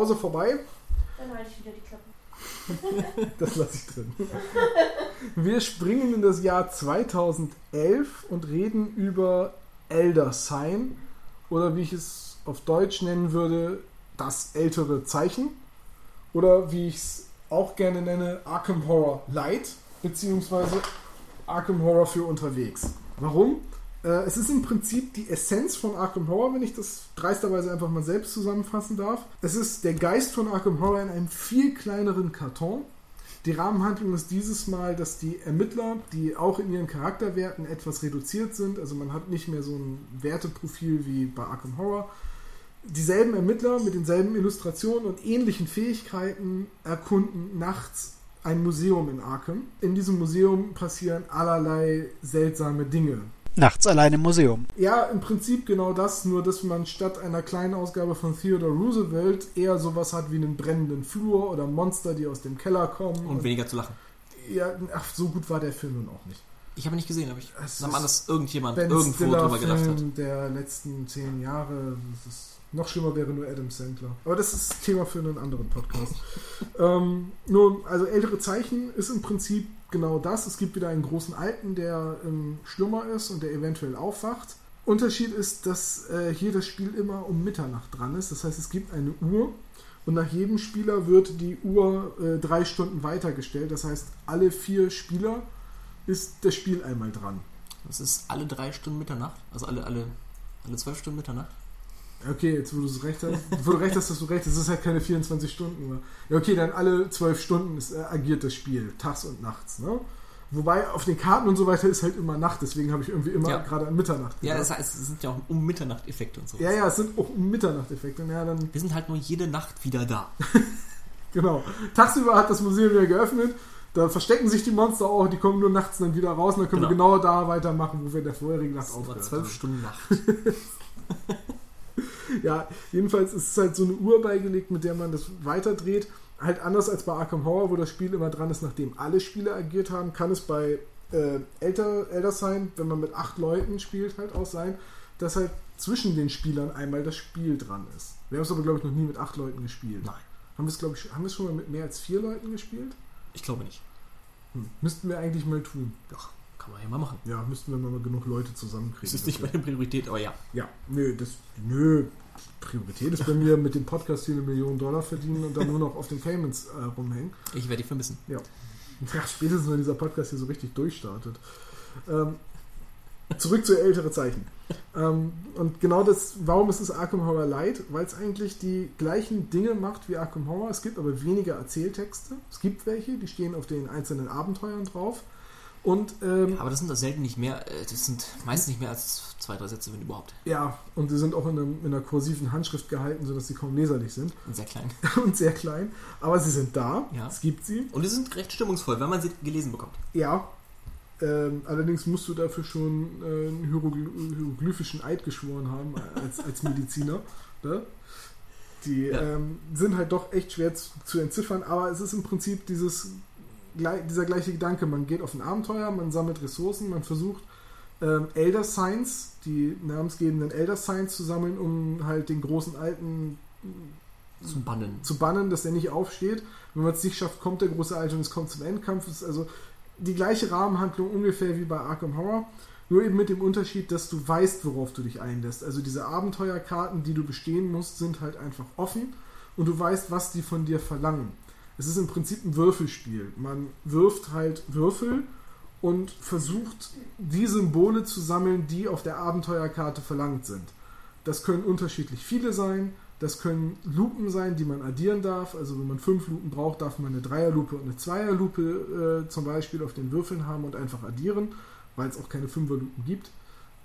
Pause vorbei. Dann halte ich wieder die Klappe. Das lasse ich drin. Wir springen in das Jahr 2011 und reden über Elder Sign oder wie ich es auf Deutsch nennen würde, das ältere Zeichen oder wie ich es auch gerne nenne, Arkham Horror Light beziehungsweise Arkham Horror für unterwegs. Warum? Äh, es ist im Prinzip die Essenz von Arkham Horror, wenn ich das dreisterweise einfach mal selbst zusammenfassen darf. Es ist der Geist von Arkham Horror in einem viel kleineren Karton. Die Rahmenhandlung ist dieses Mal, dass die Ermittler, die auch in ihren Charakterwerten etwas reduziert sind, also man hat nicht mehr so ein Werteprofil wie bei Arkham Horror, dieselben Ermittler mit denselben Illustrationen und ähnlichen Fähigkeiten erkunden nachts ein Museum in Arkham. In diesem Museum passieren allerlei seltsame Dinge. Nachts allein im Museum. Ja, im Prinzip genau das, nur dass man statt einer kleinen Ausgabe von Theodore Roosevelt eher sowas hat wie einen brennenden Flur oder Monster, die aus dem Keller kommen. Und weniger zu lachen. ja, ach, so gut war der Film nun auch nicht. Ich habe ihn nicht gesehen, aber ich Es nahm an, ist dass irgendjemand Ben irgendwo Stiller drüber gedacht hat. Film der letzten zehn Jahre. Das ist, noch schlimmer wäre nur Adam Sandler. Aber das ist Thema für einen anderen Podcast. ähm, nun, also ältere Zeichen ist im Prinzip genau das. Es gibt wieder einen großen Alten, der im Schlummer ist und der eventuell aufwacht. Unterschied ist, dass äh, hier das Spiel immer um Mitternacht dran ist. Das heißt, es gibt eine Uhr und nach jedem Spieler wird die Uhr äh, drei Stunden weitergestellt. Das heißt, alle vier Spieler ist das Spiel einmal dran. Das ist alle drei Stunden Mitternacht. Also alle, alle, alle zwölf Stunden Mitternacht. Okay, jetzt wo du es recht hast, wo du recht hast, dass du recht hast, das ist halt keine 24 Stunden mehr. Ja, okay, dann alle 12 Stunden ist, äh, agiert das Spiel, tags und nachts, ne? Wobei auf den Karten und so weiter ist halt immer Nacht, deswegen habe ich irgendwie immer Ja. gerade an Mitternacht Ja, gedacht. das heißt, es sind ja auch um Mitternacht-Effekte und so. ja, ja, es sind auch Mitternacht-Effekte. Ja, dann, Wir sind halt nur jede Nacht wieder da. genau. Tagsüber hat das Museum wieder geöffnet, da verstecken sich die Monster auch, die kommen nur nachts dann wieder raus und dann können wir Genau. genau da weitermachen, wo wir in der vorherigen Nacht aufgehört zwölf haben. Stunden Nacht. Ja, jedenfalls ist es halt so eine Uhr beigelegt, mit der man das weiterdreht. Halt anders als bei Arkham Horror, wo das Spiel immer dran ist, nachdem alle Spieler agiert haben, kann es bei äh, Elder, Elder Sign, wenn man mit acht Leuten spielt, halt auch sein, dass halt zwischen den Spielern einmal das Spiel dran ist. Wir haben es aber, glaube ich, noch nie mit acht Leuten gespielt. Nein. Haben wir es, glaube ich, haben wir es schon mal mit mehr als vier Leuten gespielt? Ich glaube nicht. Hm. Müssten wir eigentlich mal tun. Ja, kann man ja mal machen. Ja, müssten wir mal genug Leute zusammenkriegen. Das ist nicht meine Priorität, aber ja. Ja, nö, das, nö, Priorität ist bei mir mit dem Podcast hier eine Million Dollar verdienen und dann nur noch auf den Payments äh, rumhängen. Ich werde die vermissen. Ja, spätestens wenn dieser Podcast hier so richtig durchstartet. Ähm, zurück zu ältere Zeichen. Ähm, und genau das, warum ist es Arkham Horror Light? Weil es eigentlich die gleichen Dinge macht wie Arkham Horror. Es gibt aber weniger Erzähltexte. Es gibt welche, die stehen auf den einzelnen Abenteuern drauf. Und ähm, Aber das sind das selten nicht mehr, äh, das sind meistens nicht mehr als zwei, drei Sätze, wenn überhaupt. ja, und die sind auch in, einem, in einer kursiven Handschrift gehalten, sodass sie kaum leserlich sind. Und sehr klein. und sehr klein. Aber sie sind da. Ja. Es gibt sie. Und die sind recht stimmungsvoll, wenn man sie gelesen bekommt. Ja. Ähm, allerdings musst du dafür schon äh, einen Hierogly hieroglyphischen Eid geschworen haben als, als Mediziner. Ne? Die Ja. ähm, sind halt doch echt schwer zu, zu entziffern, aber es ist im Prinzip dieses, dieser gleiche Gedanke. Man geht auf ein Abenteuer, man sammelt Ressourcen, man versucht ähm, Elder Signs, die namensgebenden Elder Signs zu sammeln, um halt den großen Alten Zu bannen. zu bannen, dass er nicht aufsteht. Wenn man es nicht schafft, kommt der große Alte und es kommt zum Endkampf. Es ist also die gleiche Rahmenhandlung ungefähr wie bei Arkham Horror, nur eben mit dem Unterschied, dass du weißt, worauf du dich einlässt. Also diese Abenteuerkarten, die du bestehen musst, sind halt einfach offen und du weißt, was die von dir verlangen. Es ist im Prinzip ein Würfelspiel. Man wirft halt Würfel und versucht, die Symbole zu sammeln, die auf der Abenteuerkarte verlangt sind. Das können unterschiedlich viele sein. Das können Lupen sein, die man addieren darf. Also wenn man fünf Lupen braucht, darf man eine Dreierlupe und eine Zweierlupe äh, zum Beispiel auf den Würfeln haben und einfach addieren, weil es auch keine Fünferlupen gibt.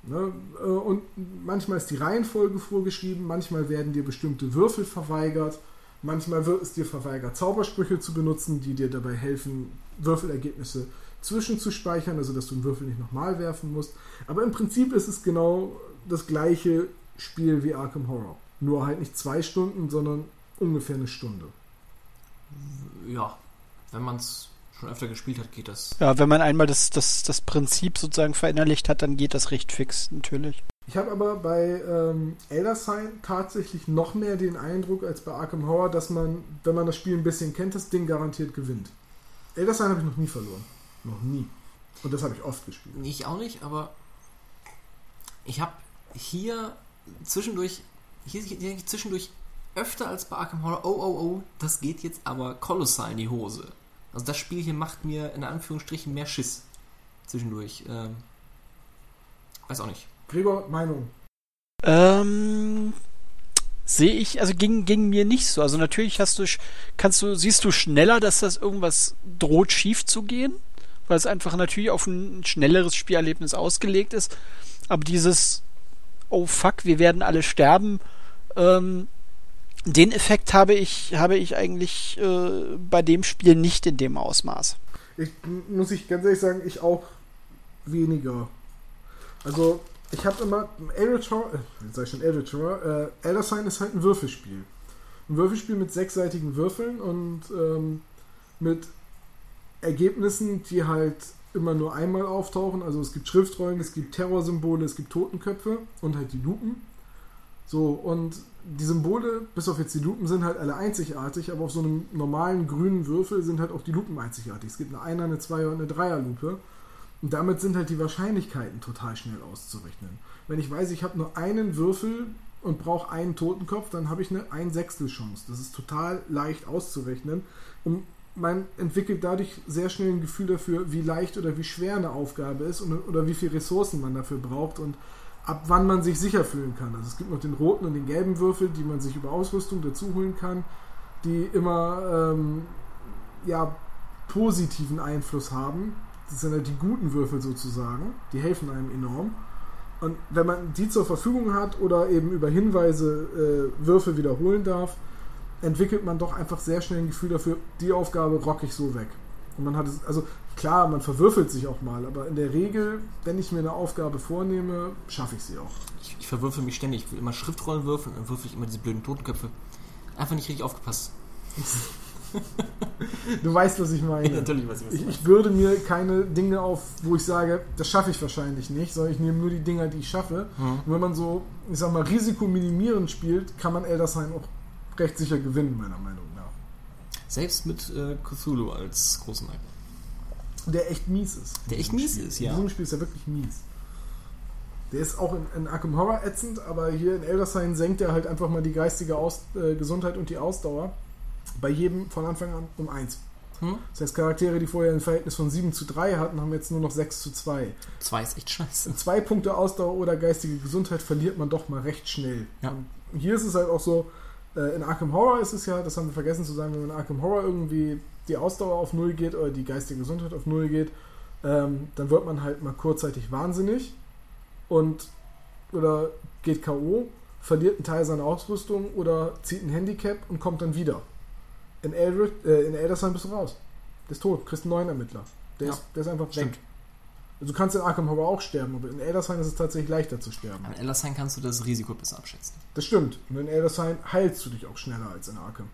Ne? Äh, Und manchmal ist die Reihenfolge vorgeschrieben, manchmal werden dir bestimmte Würfel verweigert, manchmal wird es dir verweigert, Zaubersprüche zu benutzen, die dir dabei helfen, Würfelergebnisse zwischenzuspeichern, also dass du einen Würfel nicht nochmal werfen musst. Aber im Prinzip ist es genau das gleiche Spiel wie Arkham Horror. Nur halt nicht zwei Stunden, sondern ungefähr eine Stunde. Ja, wenn man es schon öfter gespielt hat, geht das. Ja, wenn man einmal das, das, das Prinzip sozusagen verinnerlicht hat, dann geht das recht fix, natürlich. Ich habe aber bei ähm, Elder Sign tatsächlich noch mehr den Eindruck als bei Arkham Horror, dass man, wenn man das Spiel ein bisschen kennt, das Ding garantiert gewinnt. Elder Sign habe ich noch nie verloren. Noch nie. Und das habe ich oft gespielt. Ich auch nicht, aber ich habe hier zwischendurch, hier, hier zwischendurch öfter als bei Arkham Horror, oh, oh, oh, das geht jetzt aber kolossal in die Hose. Also das Spiel hier macht mir in Anführungsstrichen mehr Schiss zwischendurch. Ähm, weiß auch nicht. Gregor, Meinung. Ähm, sehe ich, also ging, ging mir nicht so. Also natürlich hast du, kannst du, siehst du schneller, dass das irgendwas droht schief zu gehen, weil es einfach natürlich auf ein schnelleres Spielerlebnis ausgelegt ist. Aber dieses, oh fuck, wir werden alle sterben, ähm, den Effekt habe ich, habe ich eigentlich äh, bei dem Spiel nicht in dem Ausmaß. Ich muss ich ganz ehrlich sagen, ich auch weniger. Also, ich habe immer Eldritch Horror, äh, sag ich schon Eldritch Horror, äh, Elder Sign ist halt ein Würfelspiel. Ein Würfelspiel mit sechsseitigen Würfeln und ähm, mit Ergebnissen, die halt immer nur einmal auftauchen. Also es gibt Schriftrollen, es gibt Terrorsymbole, es gibt Totenköpfe und halt die Lupen. So, und die Symbole, bis auf jetzt die Lupen, sind halt alle einzigartig, aber auf so einem normalen grünen Würfel sind halt auch die Lupen einzigartig. Es gibt eine Einer, eine Zweier und eine Dreierlupe. Und damit sind halt die Wahrscheinlichkeiten total schnell auszurechnen. Wenn ich weiß, ich habe nur einen Würfel und brauche einen Totenkopf, dann habe ich eine ein Sechstel Chance. Das ist total leicht auszurechnen. Und man entwickelt dadurch sehr schnell ein Gefühl dafür, wie leicht oder wie schwer eine Aufgabe ist und, oder wie viele Ressourcen man dafür braucht und ab wann man sich sicher fühlen kann. Also es gibt noch den roten und den gelben Würfel, die man sich über Ausrüstung dazu holen kann, die immer ähm, ja, positiven Einfluss haben. Das sind halt die guten Würfel sozusagen. Die helfen einem enorm. Und wenn man die zur Verfügung hat oder eben über Hinweise äh, Würfel wiederholen darf, entwickelt man doch einfach sehr schnell ein Gefühl dafür, die Aufgabe rock ich so weg. Und man hat es, also klar, man verwürfelt sich auch mal, aber in der Regel, wenn ich mir eine Aufgabe vornehme, schaffe ich sie auch. Ich, ich verwürfel mich ständig. Ich will immer Schriftrollen würfeln und dann würfel ich immer diese blöden Totenköpfe. Einfach nicht richtig aufgepasst. Du weißt, was ich meine. Natürlich, was Ich, ich würde mir keine Dinge auf, wo ich sage, das schaffe ich wahrscheinlich nicht, sondern ich nehme nur die Dinger, die ich schaffe. Mhm. Und wenn man so, ich sag mal, risikominimierend spielt, kann man Elder Sign auch recht sicher gewinnen, meiner Meinung nach. Selbst mit äh, Cthulhu als großen Eigen. Der echt mies ist. Der echt mies Spiel. ist, ja. In diesem Spiel ist er wirklich mies. Der ist auch in, in Arkham Horror ätzend, aber hier in Elder Sign senkt er halt einfach mal die geistige Aus, äh, Gesundheit und die Ausdauer bei jedem von Anfang an um 1. Hm? Das heißt, Charaktere, die vorher ein Verhältnis von 7 zu 3 hatten, haben jetzt nur noch 6 zu 2. Zwei ist echt scheiße. Zwei Punkte Ausdauer oder geistige Gesundheit verliert man doch mal recht schnell. Ja. Und hier ist es halt auch so, äh, in Arkham Horror ist es ja, das haben wir vergessen zu sagen, wenn man in Arkham Horror irgendwie die Ausdauer auf Null geht oder die geistige Gesundheit auf Null geht, ähm, dann wird man halt mal kurzzeitig wahnsinnig und oder geht K.O., verliert einen Teil seiner Ausrüstung oder zieht ein Handicap und kommt dann wieder. In, Eldritch, äh, in Eldersheim bist du raus. Der ist tot, kriegst einen neuen Ermittler. Der, Ja, ist, der ist einfach stimmt. weg. Also du kannst in Arkham Horror auch sterben, aber in Eldersheim ist es tatsächlich leichter zu sterben. An Ellersign kannst du das Risiko besser abschätzen. Das stimmt. Und in Eldersheim heilst du dich auch schneller als in Arkham.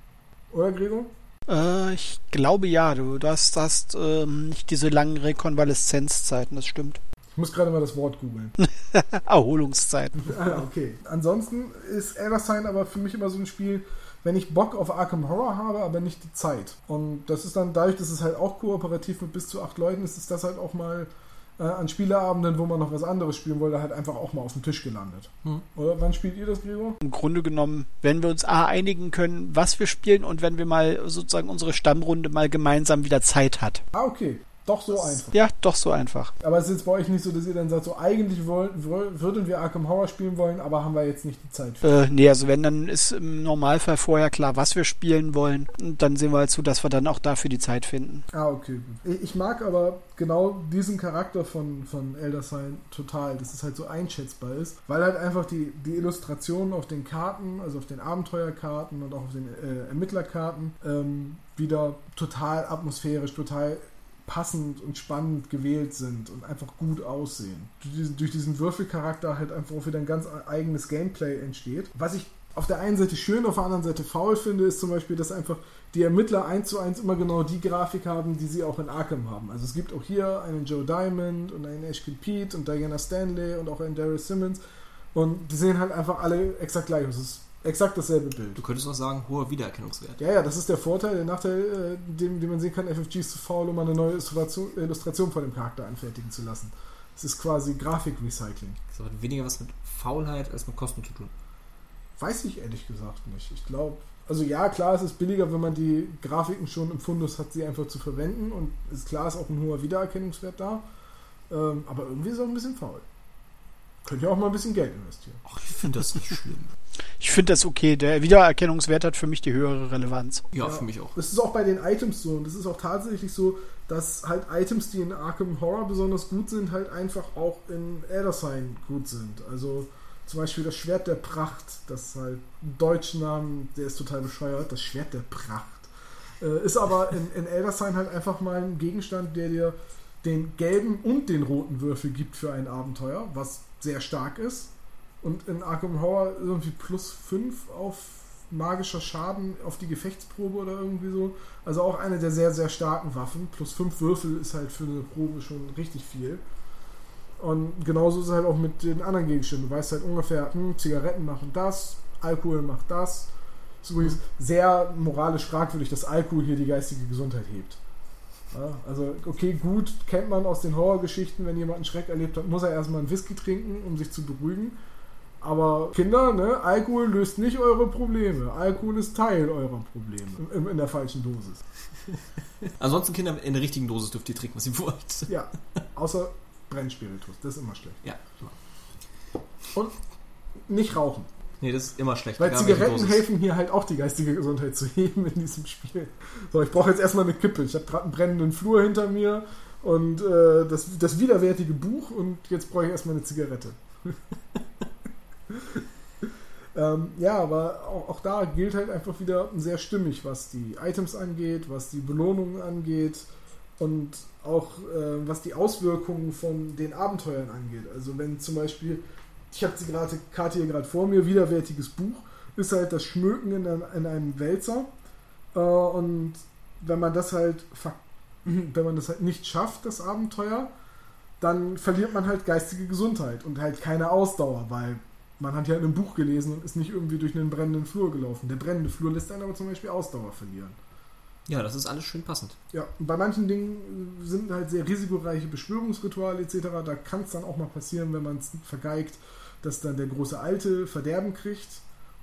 Oder, Gregor? Äh, ich glaube ja, du, du hast, hast ähm, nicht diese langen Rekonvaleszenzzeiten, das stimmt. Ich muss gerade mal das Wort googeln. Erholungszeiten. ah, okay. Ansonsten ist Eldersheim aber für mich immer so ein Spiel, wenn ich Bock auf Arkham Horror habe, aber nicht die Zeit. Und das ist dann dadurch, dass es halt auch kooperativ mit bis zu acht Leuten ist, ist das halt auch mal äh, an Spieleabenden, wo man noch was anderes spielen wollte, halt einfach auch mal auf dem Tisch gelandet. Hm. Oder wann spielt ihr das, Gregor? Im Grunde genommen, wenn wir uns A einigen können, was wir spielen und wenn wir mal sozusagen unsere Stammrunde mal gemeinsam wieder Zeit hat. Ah, okay. Doch so einfach. Ja, doch so einfach. Aber es ist jetzt bei euch nicht so, dass ihr dann sagt, so eigentlich woll, woll, würden wir Arkham Horror spielen wollen, aber haben wir jetzt nicht die Zeit für. Äh, nee, also wenn, dann ist im Normalfall vorher klar, was wir spielen wollen. Und dann sehen wir halt zu, dass wir dann auch dafür die Zeit finden. Ah, okay, Ich mag aber genau diesen Charakter von, von Elder Sign total, dass es halt so einschätzbar ist, weil halt einfach die, die Illustrationen auf den Karten, also auf den Abenteuerkarten und auch auf den äh, Ermittlerkarten, ähm, wieder total atmosphärisch, total passend und spannend gewählt sind und einfach gut aussehen. Durch diesen, Würfelcharakter halt einfach auch wieder ein ganz eigenes Gameplay entsteht. Was ich auf der einen Seite schön, auf der anderen Seite faul finde, ist zum Beispiel, dass einfach die Ermittler eins zu eins immer genau die Grafik haben, die sie auch in Arkham haben. Also es gibt auch hier einen Joe Diamond und einen Ashkin Pete und Diana Stanley und auch einen Daryl Simmons. Und die sehen halt einfach alle exakt gleich aus. Es ist exakt dasselbe Bild. Du könntest auch sagen, hoher Wiedererkennungswert. Ja, ja, das ist der Vorteil. Der Nachteil, äh, den, den man sehen kann, FFG ist zu faul, um eine neue Illustration, Illustration von dem Charakter anfertigen zu lassen. Es ist quasi Grafikrecycling. Das hat weniger was mit Faulheit als mit Kosten zu tun. Weiß ich ehrlich gesagt nicht. Ich glaube, also ja, klar, es ist billiger, wenn man die Grafiken schon im Fundus hat, sie einfach zu verwenden. Und ist klar, ist auch ein hoher Wiedererkennungswert da. Ähm, aber irgendwie ist es auch ein bisschen faul. Könnt ihr auch mal ein bisschen Geld investieren. Ach, ich finde das nicht schlimm. Ich finde das okay. Der Wiedererkennungswert hat für mich die höhere Relevanz. Ja, für mich auch. Das ist auch bei den Items so. Und das ist auch tatsächlich so, dass halt Items, die in Arkham Horror besonders gut sind, halt einfach auch in Elder Sign gut sind. Also zum Beispiel das Schwert der Pracht, das halt einen deutschen Namen, der ist total bescheuert, das Schwert der Pracht. Äh, ist aber in, in Elder Sign halt einfach mal ein Gegenstand, der dir den gelben und den roten Würfel gibt für ein Abenteuer, was sehr stark ist. Und in Arkham Horror irgendwie plus 5 auf magischer Schaden auf die Gefechtsprobe oder irgendwie so. Also auch eine der sehr, sehr starken Waffen. Plus 5 Würfel ist halt für eine Probe schon richtig viel. Und genauso ist es halt auch mit den anderen Gegenständen. Du weißt halt ungefähr, hm, Zigaretten machen das, Alkohol macht das. Ist übrigens sehr moralisch fragwürdig, dass Alkohol hier die geistige Gesundheit hebt. Ja, also, okay, gut, kennt man aus den Horrorgeschichten, wenn jemand einen Schreck erlebt hat, muss er erstmal einen Whisky trinken, um sich zu beruhigen. Aber Kinder, ne, Alkohol löst nicht eure Probleme. Alkohol ist Teil eurer Probleme. In, in der falschen Dosis. Ansonsten Kinder in der richtigen Dosis dürft ihr trinken, was ihr wollt. Ja, außer Brennspiritus. Das ist immer schlecht. Ja. Und nicht rauchen. Nee, das ist immer schlecht. Weil Zigaretten helfen hier halt auch die geistige Gesundheit zu heben in diesem Spiel. So, ich brauche jetzt erstmal eine Kippe. Ich habe gerade einen brennenden Flur hinter mir und äh, das, das widerwärtige Buch und jetzt brauche ich erstmal eine Zigarette. ähm, ja, aber auch, auch da gilt halt einfach wieder sehr stimmig, was die Items angeht, was die Belohnungen angeht und auch äh, was die Auswirkungen von den Abenteuern angeht. Also wenn zum Beispiel, ich habe die gerade Karte hier gerade vor mir, widerwärtiges Buch, ist halt das Schmöken in einem, in einem Wälzer. Äh, und wenn man das halt wenn man das halt nicht schafft, das Abenteuer, dann verliert man halt geistige Gesundheit und halt keine Ausdauer, weil man hat ja in einem Buch gelesen und ist nicht irgendwie durch einen brennenden Flur gelaufen. Der brennende Flur lässt einen aber zum Beispiel Ausdauer verlieren. Ja, das ist alles schön passend. Ja, und bei manchen Dingen sind halt sehr risikoreiche Beschwörungsrituale etc. Da kann es dann auch mal passieren, wenn man es vergeigt, dass dann der große Alte Verderben kriegt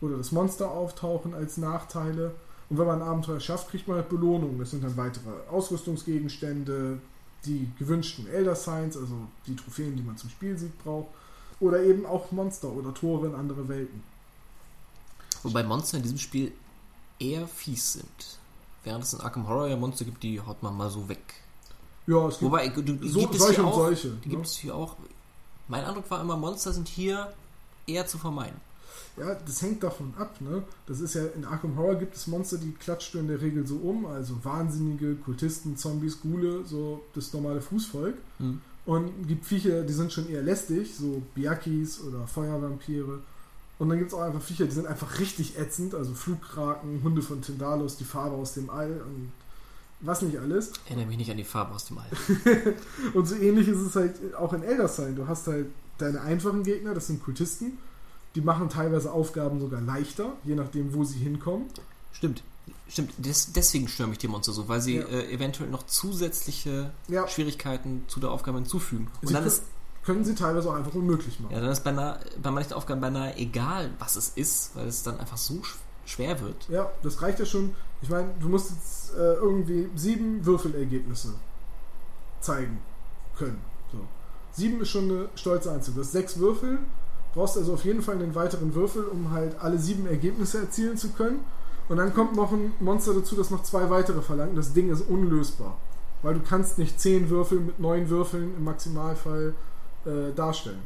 oder das Monster auftauchen als Nachteile. Und wenn man ein Abenteuer schafft, kriegt man halt Belohnungen. Das sind dann weitere Ausrüstungsgegenstände, die gewünschten Elder Signs, also die Trophäen, die man zum Spielsieg braucht. Oder eben auch Monster oder Tore in andere Welten. Wobei Monster in diesem Spiel eher fies sind. Während es in Arkham Horror ja Monster gibt, die haut man mal so weg. Ja, es gibt Wobei, du, so, gibt es solche hier und auch. solche. Die ne? gibt es hier auch. Mein Eindruck war immer, Monster sind hier eher zu vermeiden. Ja, das hängt davon ab, ne? Das ist ja, in Arkham Horror gibt es Monster, die klatscht in der Regel so um, also Wahnsinnige, Kultisten, Zombies, Ghule, so das normale Fußvolk. Hm. Und gibt Viecher, die sind schon eher lästig, so Biakis oder Feuervampire. Und dann gibt es auch einfach Viecher, die sind einfach richtig ätzend, also Flugkraken, Hunde von Tyndalos, die Farbe aus dem All und was nicht alles. Erinnere mich nicht an die Farbe aus dem All. Und so ähnlich ist es halt auch in Elder Sign. Du hast halt deine einfachen Gegner, das sind Kultisten. Die machen teilweise Aufgaben sogar leichter, je nachdem, wo sie hinkommen. Stimmt. Stimmt, Des, deswegen stören mich die Monster so, weil sie Ja. äh, eventuell noch zusätzliche Ja, Schwierigkeiten zu der Aufgabe hinzufügen. Und sie dann kö- ist, können sie teilweise auch einfach unmöglich machen. ja, dann ist beinahe, bei manchen Aufgaben beinahe egal, was es ist, weil es dann einfach so sch schwer wird. Ja, das reicht ja schon. Ich meine, du musst jetzt äh, irgendwie sieben Würfelergebnisse zeigen können. So. Sieben ist schon eine stolze Einzel. Du hast sechs Würfel, brauchst also auf jeden Fall einen weiteren Würfel, um halt alle sieben Ergebnisse erzielen zu können. Und dann kommt noch ein Monster dazu, das noch zwei weitere verlangt. Das Ding ist unlösbar. Weil du kannst nicht zehn Würfel mit neun Würfeln im Maximalfall äh, darstellen.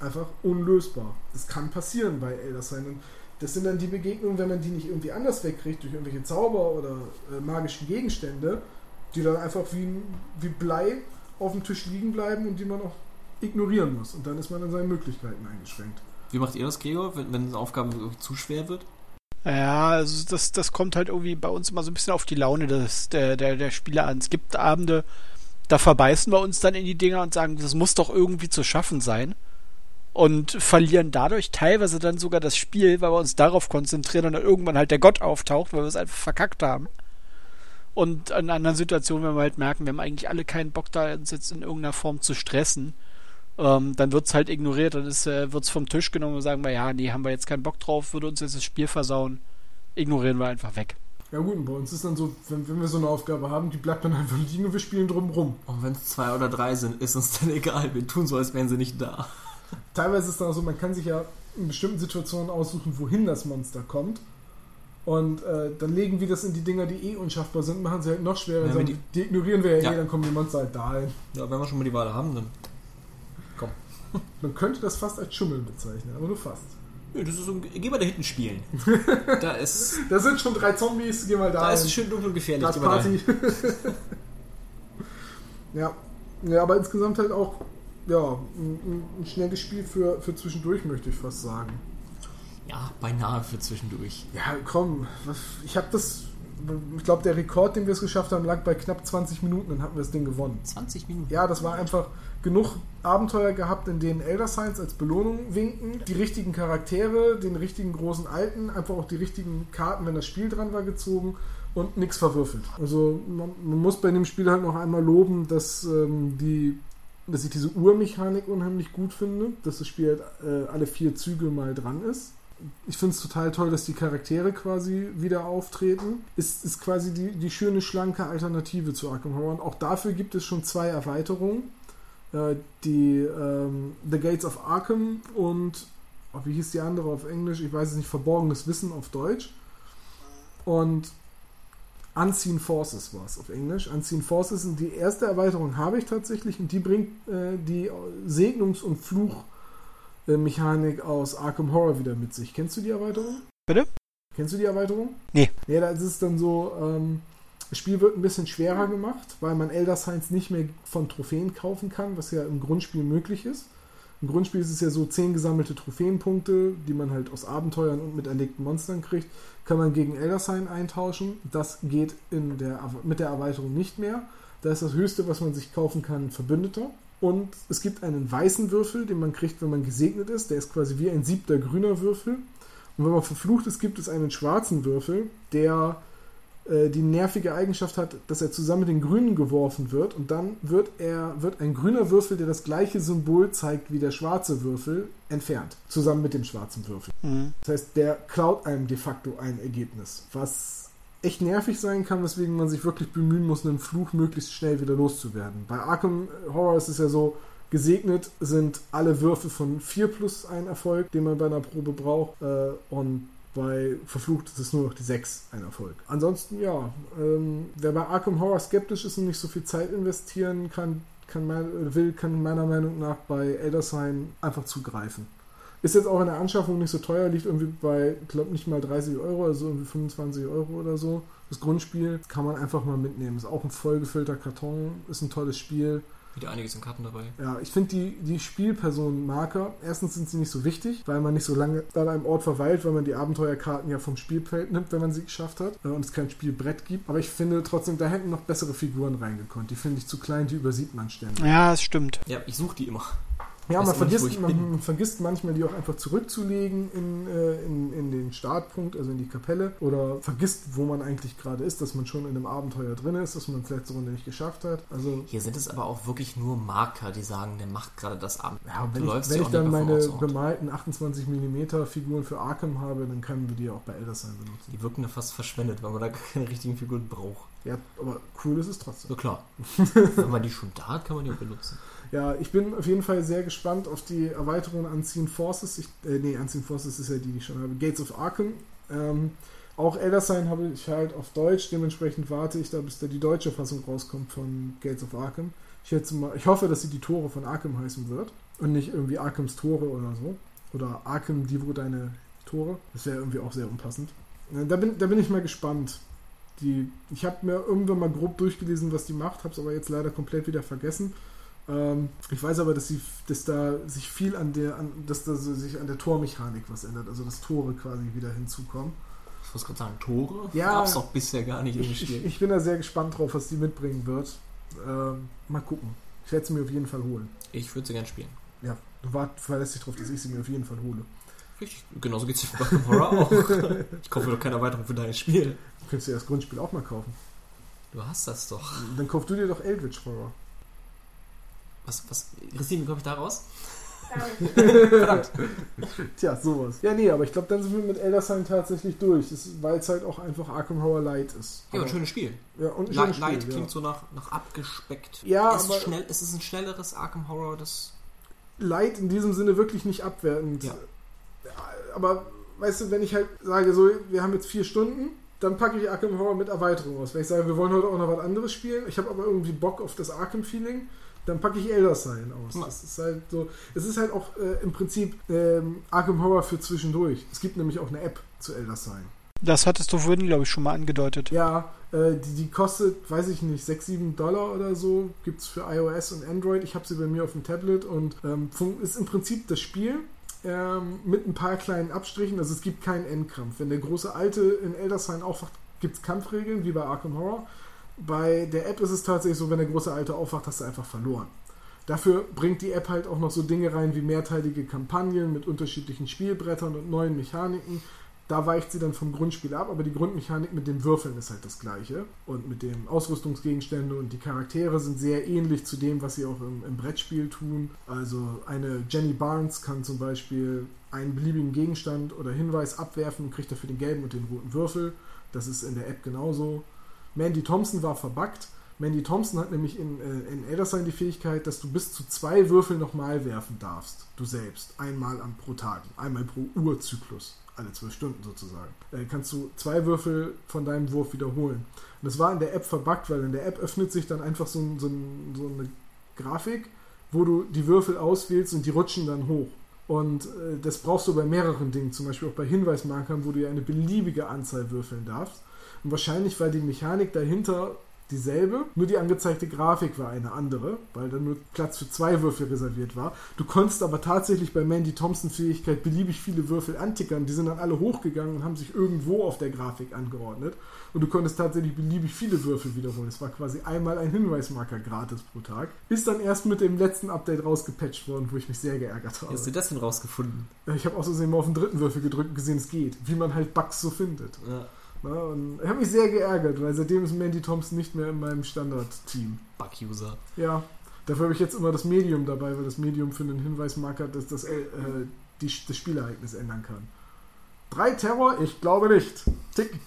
Einfach unlösbar. Das kann passieren bei Elder Sign. Das sind dann die Begegnungen, wenn man die nicht irgendwie anders wegkriegt, durch irgendwelche Zauber oder äh, magischen Gegenstände, die dann einfach wie, wie Blei auf dem Tisch liegen bleiben und die man auch ignorieren muss. Und dann ist man in seinen Möglichkeiten eingeschränkt. Wie macht ihr das, Gregor, wenn, wenn eine Aufgabe zu schwer wird? Ja, also das, das kommt halt irgendwie bei uns immer so ein bisschen auf die Laune des, der, der, der Spieler an. Es gibt Abende, da verbeißen wir uns dann in die Dinger und sagen, das muss doch irgendwie zu schaffen sein. Und verlieren dadurch teilweise dann sogar das Spiel, weil wir uns darauf konzentrieren und dann irgendwann halt der Gott auftaucht, weil wir es einfach verkackt haben. Und in anderen Situationen, wenn wir halt merken, wir haben eigentlich alle keinen Bock da, uns jetzt in irgendeiner Form zu stressen, ähm, dann wird es halt ignoriert, dann äh, wird es vom Tisch genommen und sagen wir, ja, nee, haben wir jetzt keinen Bock drauf, würde uns jetzt das Spiel versauen. Ignorieren wir einfach weg. Ja gut, und bei uns ist dann so, wenn, wenn wir so eine Aufgabe haben, die bleibt dann einfach liegen und wir spielen drumrum. Und wenn es zwei oder drei sind, ist uns dann egal. Wir tun so, als wären sie nicht da. Teilweise ist es dann auch so, man kann sich ja in bestimmten Situationen aussuchen, wohin das Monster kommt. Und äh, dann legen wir das in die Dinger, die eh unschaffbar sind, machen sie halt noch schwerer. Ja, sagen, die, die- ignorieren wir ja, Ja. eh, dann kommen die Monster halt dahin. Ja, wenn wir schon mal die Wahl haben, dann. Komm. Man könnte das fast als Schummeln bezeichnen, aber nur fast. Nö, das ist so, geh mal da hinten spielen. da ist, Da sind schon drei Zombies, geh mal da dahin. ist es schön dunkel und gefährlich. Das. Party. ja. ja, aber insgesamt halt auch ja, ein, ein schnelles Spiel für, für zwischendurch, möchte ich fast sagen. Ja, beinahe für zwischendurch. Ja, komm, ich habe das, ich glaube, der Rekord, den wir es geschafft haben, lag bei knapp 20 Minuten, dann hatten wir das Ding gewonnen. 20 Minuten. Ja, das war einfach genug Abenteuer gehabt, in denen Elder Signs als Belohnung winken, die richtigen Charaktere, den richtigen großen Alten, einfach auch die richtigen Karten, wenn das Spiel dran war, gezogen und nichts verwürfelt. Also man, man muss bei dem Spiel halt noch einmal loben, dass ähm, die dass ich diese Urmechanik unheimlich gut finde, dass das Spiel halt, äh, alle vier Züge mal dran ist. Ich finde es total toll, dass die Charaktere quasi wieder auftreten. Ist, ist quasi die, die schöne, schlanke Alternative zu Arkham Horror. Und auch dafür gibt es schon zwei Erweiterungen. Äh, die ähm, The Gates of Arkham und oh, wie hieß die andere auf Englisch? Ich weiß es nicht, Verborgenes Wissen auf Deutsch. Und Unseen Forces war es auf Englisch. Unseen Forces und die erste Erweiterung habe ich tatsächlich und die bringt äh, die Segnungs- und Fluchmechanik aus Arkham Horror wieder mit sich. Kennst du die Erweiterung? Bitte? Kennst du die Erweiterung? Nee. Ja, da ist es dann so, ähm, das Spiel wird ein bisschen schwerer gemacht, weil man Elder Signs nicht mehr von Trophäen kaufen kann, was ja im Grundspiel möglich ist. Im Grundspiel ist es ja so, zehn gesammelte Trophäenpunkte, die man halt aus Abenteuern und mit erlegten Monstern kriegt, kann man gegen Elder Sign eintauschen. Das geht in der, mit der Erweiterung nicht mehr. Da ist das Höchste, was man sich kaufen kann, ein Verbündeter. Und es gibt einen weißen Würfel, den man kriegt, wenn man gesegnet ist. Der ist quasi wie ein siebter grüner Würfel. Und wenn man verflucht ist, gibt es einen schwarzen Würfel, der die nervige Eigenschaft hat, dass er zusammen mit den Grünen geworfen wird. Und dann wird er wird ein grüner Würfel, der das gleiche Symbol zeigt wie der schwarze Würfel, entfernt. Zusammen mit dem schwarzen Würfel. Mhm. Das heißt, der klaut einem de facto ein Ergebnis, was echt nervig sein kann, weswegen man sich wirklich bemühen muss, einen Fluch möglichst schnell wieder loszuwerden. Bei Arkham Horror ist es ja so, gesegnet sind alle Würfe von 4 plus ein Erfolg, den man bei einer Probe braucht, äh, und bei Verflucht ist es nur noch die 6 ein Erfolg. Ansonsten, ja, ähm, wer bei Arkham Horror skeptisch ist und nicht so viel Zeit investieren kann, kann mein, will, kann meiner Meinung nach bei Elder Sign einfach zugreifen. Ist jetzt auch in der Anschaffung nicht so teuer, liegt irgendwie bei, glaube, nicht mal 30 Euro, also irgendwie 25 Euro oder so. Das Grundspiel kann man einfach mal mitnehmen. Ist auch ein vollgefüllter Karton, ist ein tolles Spiel. Wieder einiges in Karten dabei. Ja, ich finde die, die Spielpersonen-Marker, erstens sind sie nicht so wichtig, weil man nicht so lange an einem Ort verweilt, weil man die Abenteuerkarten ja vom Spielfeld nimmt, wenn man sie geschafft hat äh, und es kein Spielbrett gibt. Aber ich finde trotzdem, da hätten noch bessere Figuren reingekonnt. Die finde ich zu klein, die übersieht man ständig. Ja, es stimmt. Ja, ich suche die immer. Ja, man vergisst, man, vergisst manchmal, die auch einfach zurückzulegen in, äh, in, in den Startpunkt, also in die Kapelle. Oder vergisst, wo man eigentlich gerade ist, dass man schon in einem Abenteuer drin ist, dass man es letzte Runde nicht geschafft hat. Also, Hier sind es aber auch wirklich nur Marker, die sagen, der macht gerade das Abend. ja, wenn ich, wenn ja ich dann meine bemalten 28 mm Figuren für Arkham habe, dann können wir die auch bei Elder Sign benutzen. Die wirken da fast verschwendet, weil man da keine richtigen Figuren braucht. Ja, aber cool ist es trotzdem. So klar. Wenn man die schon da hat, kann man die auch benutzen. Ja, ich bin auf jeden Fall sehr gespannt auf die Erweiterung Unseen Forces. Ich, äh, nee, Unseen Forces ist ja die, die ich schon habe. Gates of Arkham. Ähm, auch Elder Sign habe ich halt auf Deutsch. Dementsprechend warte ich da, bis da die deutsche Fassung rauskommt von Gates of Arkham. Ich, schätze mal, ich hoffe, dass sie die Tore von Arkham heißen wird. Und nicht irgendwie Arkhams Tore oder so. Oder Arkham, die wo deine Tore. Das wäre irgendwie auch sehr unpassend. Äh, Da bin, da bin ich mal gespannt. Die, ich habe mir irgendwann mal grob durchgelesen, was die macht, habe es aber jetzt leider komplett wieder vergessen. Ähm, ich weiß aber, dass, sie, dass da sich viel an der, an, dass da sich an der Tormechanik was ändert, also dass Tore quasi wieder hinzukommen. Ich muss gerade sagen, Tore Ja. gab es doch bisher gar nicht im Ich, ich, Spiel. ich bin da sehr gespannt drauf, was die mitbringen wird. Ähm, mal gucken. Ich werde sie mir auf jeden Fall holen. Ich würde sie gern spielen. Ja, du wart, verlässt dich darauf, dass ich sie mir auf jeden Fall hole. Richtig, genauso geht's dir bei Horror auch. Ich kaufe doch keine Erweiterung für dein Spiel. Du könntest dir das Grundspiel auch mal kaufen. Du hast das doch. Dann kauf du dir doch Eldritch Horror. Was, was, Christine, wie komme ich da raus? Verdammt. Tja, sowas. Ja, nee, aber ich glaube, dann sind wir mit Elder Sign tatsächlich durch. Weil es halt auch einfach Arkham Horror Light ist. Ja, ein Aber- schönes Spiel. ja, und ein Light, schönes Light Spiel, klingt ja. so nach, nach abgespeckt. Ja, es, ist aber- schnell, es ist ein schnelleres Arkham Horror, das. Light in diesem Sinne wirklich nicht abwertend. Ja. Aber weißt du, wenn ich halt sage, so, wir haben jetzt vier Stunden, dann packe ich Arkham Horror mit Erweiterung aus. Wenn ich sage, wir wollen heute auch noch was anderes spielen, ich habe aber irgendwie Bock auf das Arkham-Feeling, dann packe ich Elder Sign aus. Ja. Das ist halt so. Es ist halt auch äh, im Prinzip ähm, Arkham Horror für zwischendurch. Es gibt nämlich auch eine App zu Elder Sign. Das hattest du vorhin, glaube ich, schon mal angedeutet. Ja, äh, die, die kostet, weiß ich nicht, 6, 7 Dollar oder so. Gibt es für iOS und Android. Ich habe sie bei mir auf dem Tablet und ähm, ist im Prinzip das Spiel ähm, mit ein paar kleinen Abstrichen. Also es gibt keinen Endkampf. Wenn der große Alte in Elder Sign aufwacht, gibt es Kampfregeln, wie bei Arkham Horror. Bei der App ist es tatsächlich so, wenn der große Alte aufwacht, hast du einfach verloren. Dafür bringt die App halt auch noch so Dinge rein wie mehrteilige Kampagnen mit unterschiedlichen Spielbrettern und neuen Mechaniken. Da weicht sie dann vom Grundspiel ab, aber die Grundmechanik mit den Würfeln ist halt das gleiche. Und mit den Ausrüstungsgegenständen und die Charaktere sind sehr ähnlich zu dem, was sie auch im, im Brettspiel tun. Also eine Jenny Barnes kann zum Beispiel einen beliebigen Gegenstand oder Hinweis abwerfen und kriegt dafür den gelben und den roten Würfel. Das ist in der App genauso. Mandy Thompson war verbuggt. Mandy Thompson hat nämlich in, äh, in Elder Sign die Fähigkeit, dass du bis zu zwei Würfel nochmal werfen darfst. Du selbst. Einmal am, pro Tag. Einmal pro Urzyklus. Alle zwölf Stunden sozusagen. Äh, kannst du zwei Würfel von deinem Wurf wiederholen. Und das war in der App verbuggt, weil in der App öffnet sich dann einfach so, so, so eine Grafik, wo du die Würfel auswählst und die rutschen dann hoch. Und äh, das brauchst du bei mehreren Dingen, zum Beispiel auch bei Hinweismarkern, wo du ja eine beliebige Anzahl würfeln darfst. Und wahrscheinlich war die Mechanik dahinter dieselbe, nur die angezeigte Grafik war eine andere, weil da nur Platz für zwei Würfel reserviert war. Du konntest aber tatsächlich bei Mandy Thompson Fähigkeit beliebig viele Würfel antickern. Die sind dann alle hochgegangen und haben sich irgendwo auf der Grafik angeordnet. Und du konntest tatsächlich beliebig viele Würfel wiederholen. Es war quasi einmal ein Hinweismarker gratis pro Tag. Ist dann erst mit dem letzten Update rausgepatcht worden, wo ich mich sehr geärgert Wie habe. hast du das denn rausgefunden? Ich habe außerdem mal auf den dritten Würfel gedrückt und gesehen, es geht. Wie man halt Bugs so findet. Ja. Und ich habe mich sehr geärgert, weil seitdem ist Mandy Thompson nicht mehr in meinem Standard-Team. Bug-User. Ja, dafür habe ich jetzt immer das Medium dabei, weil das Medium für einen Hinweismarker das, das, äh, die, das Spielereignis ändern kann. Drei Terror? Ich glaube nicht. Tick.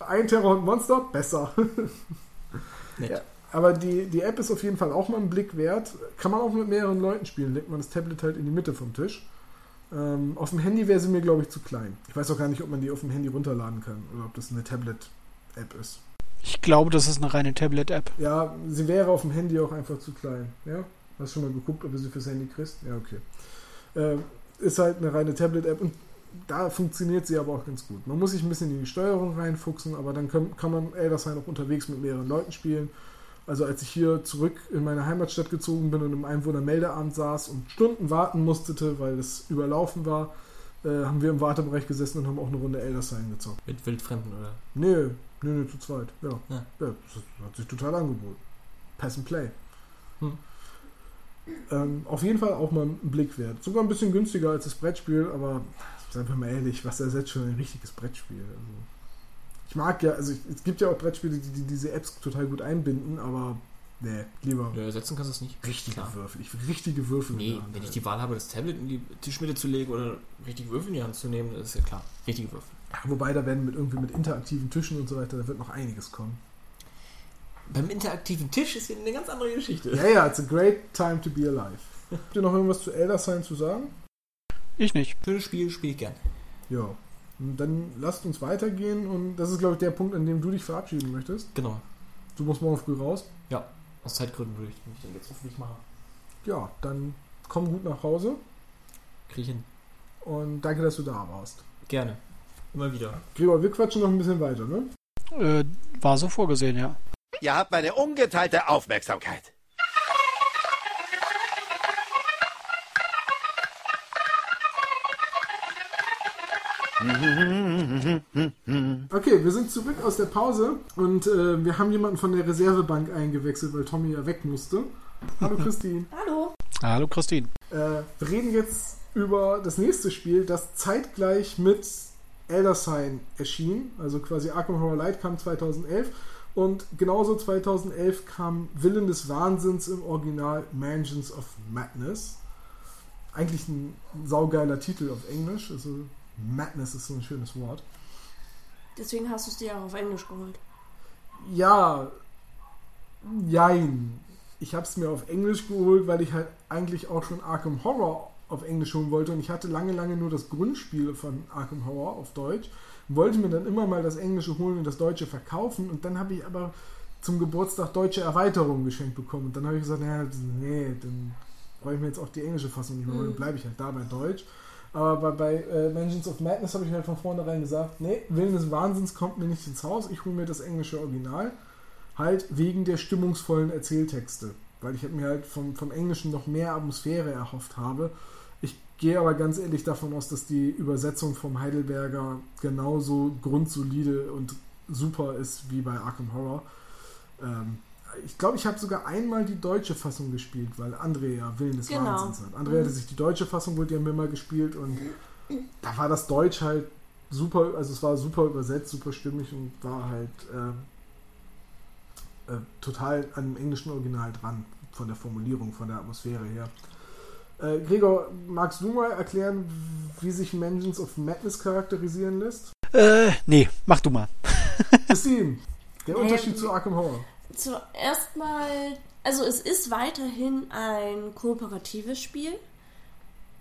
Ein Terror und Monster? Besser. Ja. Aber die, die App ist auf jeden Fall auch mal einen Blick wert. Kann man auch mit mehreren Leuten spielen. Legt man das Tablet halt in die Mitte vom Tisch. Ähm, auf dem Handy wäre sie mir, glaube ich, zu klein. Ich weiß auch gar nicht, ob man die auf dem Handy runterladen kann oder ob das eine Tablet-App ist. Ich glaube, das ist eine reine Tablet-App. Ja, sie wäre auf dem Handy auch einfach zu klein. Ja? Hast du schon mal geguckt, ob du sie fürs Handy kriegst? Ja, okay. Ähm, ist halt eine reine Tablet-App und da funktioniert sie aber auch ganz gut. Man muss sich ein bisschen in die Steuerung reinfuchsen, aber dann kann, kann man Elder Sign auch unterwegs mit mehreren Leuten spielen. Also als ich hier zurück in meine Heimatstadt gezogen bin und im Einwohnermeldeamt saß und Stunden warten musste, weil es überlaufen war, äh, haben wir im Wartebereich gesessen und haben auch eine Runde Elder Sign gezockt. Mit Wildfremden, oder? Nee, nee, nee, zu zweit. Ja. Ja. ja. das hat sich total angeboten. Pass and Play. Hm. Ähm, auf jeden Fall auch mal ein Blick wert. Sogar ein bisschen günstiger als das Brettspiel, aber seien wir mal ehrlich, was ersetzt schon ein richtiges Brettspiel? Also, ich mag ja, also ich, es gibt ja auch Brettspiele, die, die diese Apps total gut einbinden, aber nee, lieber Ja, ersetzen kannst du es nicht. richtige Klar. Würfel. Ich will richtige Würfel. in Nee, wenn ich halten. die Wahl habe, das Tablet in die Tischmitte zu legen oder richtige Würfel in die Hand zu nehmen, das ist ja klar. Richtige Würfel. Wobei da werden mit irgendwie mit interaktiven Tischen und so weiter, da wird noch einiges kommen. Beim interaktiven Tisch ist wieder eine ganz andere Geschichte. Ja, ja, it's a great time to be alive. Habt ihr noch irgendwas zu Elder Sign zu sagen? Ich nicht. Schönes Spiel, spiel ich gern. Ja. Und dann lasst uns weitergehen und das ist, glaube ich, der Punkt, an dem du dich verabschieden möchtest. Genau. Du musst morgen früh raus. Aus Zeitgründen würde ich mich dann jetzt hoffentlich machen. Ja, dann komm gut nach Hause Krieg ich hin. und danke, dass du da warst. Gerne. Immer wieder. Gregor, wir quatschen noch ein bisschen weiter, ne? Äh, war so vorgesehen, ja. Ihr habt meine ungeteilte Aufmerksamkeit. Okay, wir sind zurück aus der Pause und äh, wir haben jemanden von der Reservebank eingewechselt, weil Tommy ja weg musste. Hallo Christine. Hallo. Hallo Christine. Äh, wir reden jetzt über das nächste Spiel, das zeitgleich mit Elder Sign erschien. Also quasi Arkham Horror Light kam 2011. Und genauso 2011 kam Willen des Wahnsinns im Original Mansions of Madness. Eigentlich ein saugeiler Titel auf Englisch. Also Madness ist so ein schönes Wort. Deswegen hast du es dir auch auf Englisch geholt. Ja, jein. Ich habe es mir auf Englisch geholt, weil ich halt eigentlich auch schon Arkham Horror auf Englisch holen wollte und ich hatte lange, lange nur das Grundspiel von Arkham Horror auf Deutsch. Wollte mir dann immer mal das Englische holen und das Deutsche verkaufen und dann habe ich aber zum Geburtstag deutsche Erweiterungen geschenkt bekommen. Und dann habe ich gesagt, naja, nee, dann brauche ich mir jetzt auch die englische Fassung nicht mehr Mhm. bleibe ich halt da bei Deutsch. Aber bei, bei äh, Mansions of Madness habe ich halt von vornherein gesagt, nee, Willen des Wahnsinns kommt mir nicht ins Haus, ich hole mir das englische Original. Halt wegen der stimmungsvollen Erzähltexte. Weil ich mir halt vom, vom Englischen noch mehr Atmosphäre erhofft habe. Ich gehe aber ganz ehrlich davon aus, dass die Übersetzung vom Heidelberger genauso grundsolide und super ist wie bei Arkham Horror. Ähm, ich glaube, ich habe sogar einmal die deutsche Fassung gespielt, weil André ja Willen des Genau. Wahnsinns hat. André hatte sich die deutsche Fassung wohl ja immer gespielt und da war das Deutsch halt super, also es war super übersetzt, super stimmig und war halt äh, äh, total an dem englischen Original dran, von der Formulierung, von der Atmosphäre her. Äh, Gregor, magst du mal erklären, wie sich Mansions of Madness charakterisieren lässt? Äh, nee, mach du mal. Christine, der Unterschied wie- zu Arkham Horror. Zuerst mal, also es ist weiterhin ein kooperatives Spiel.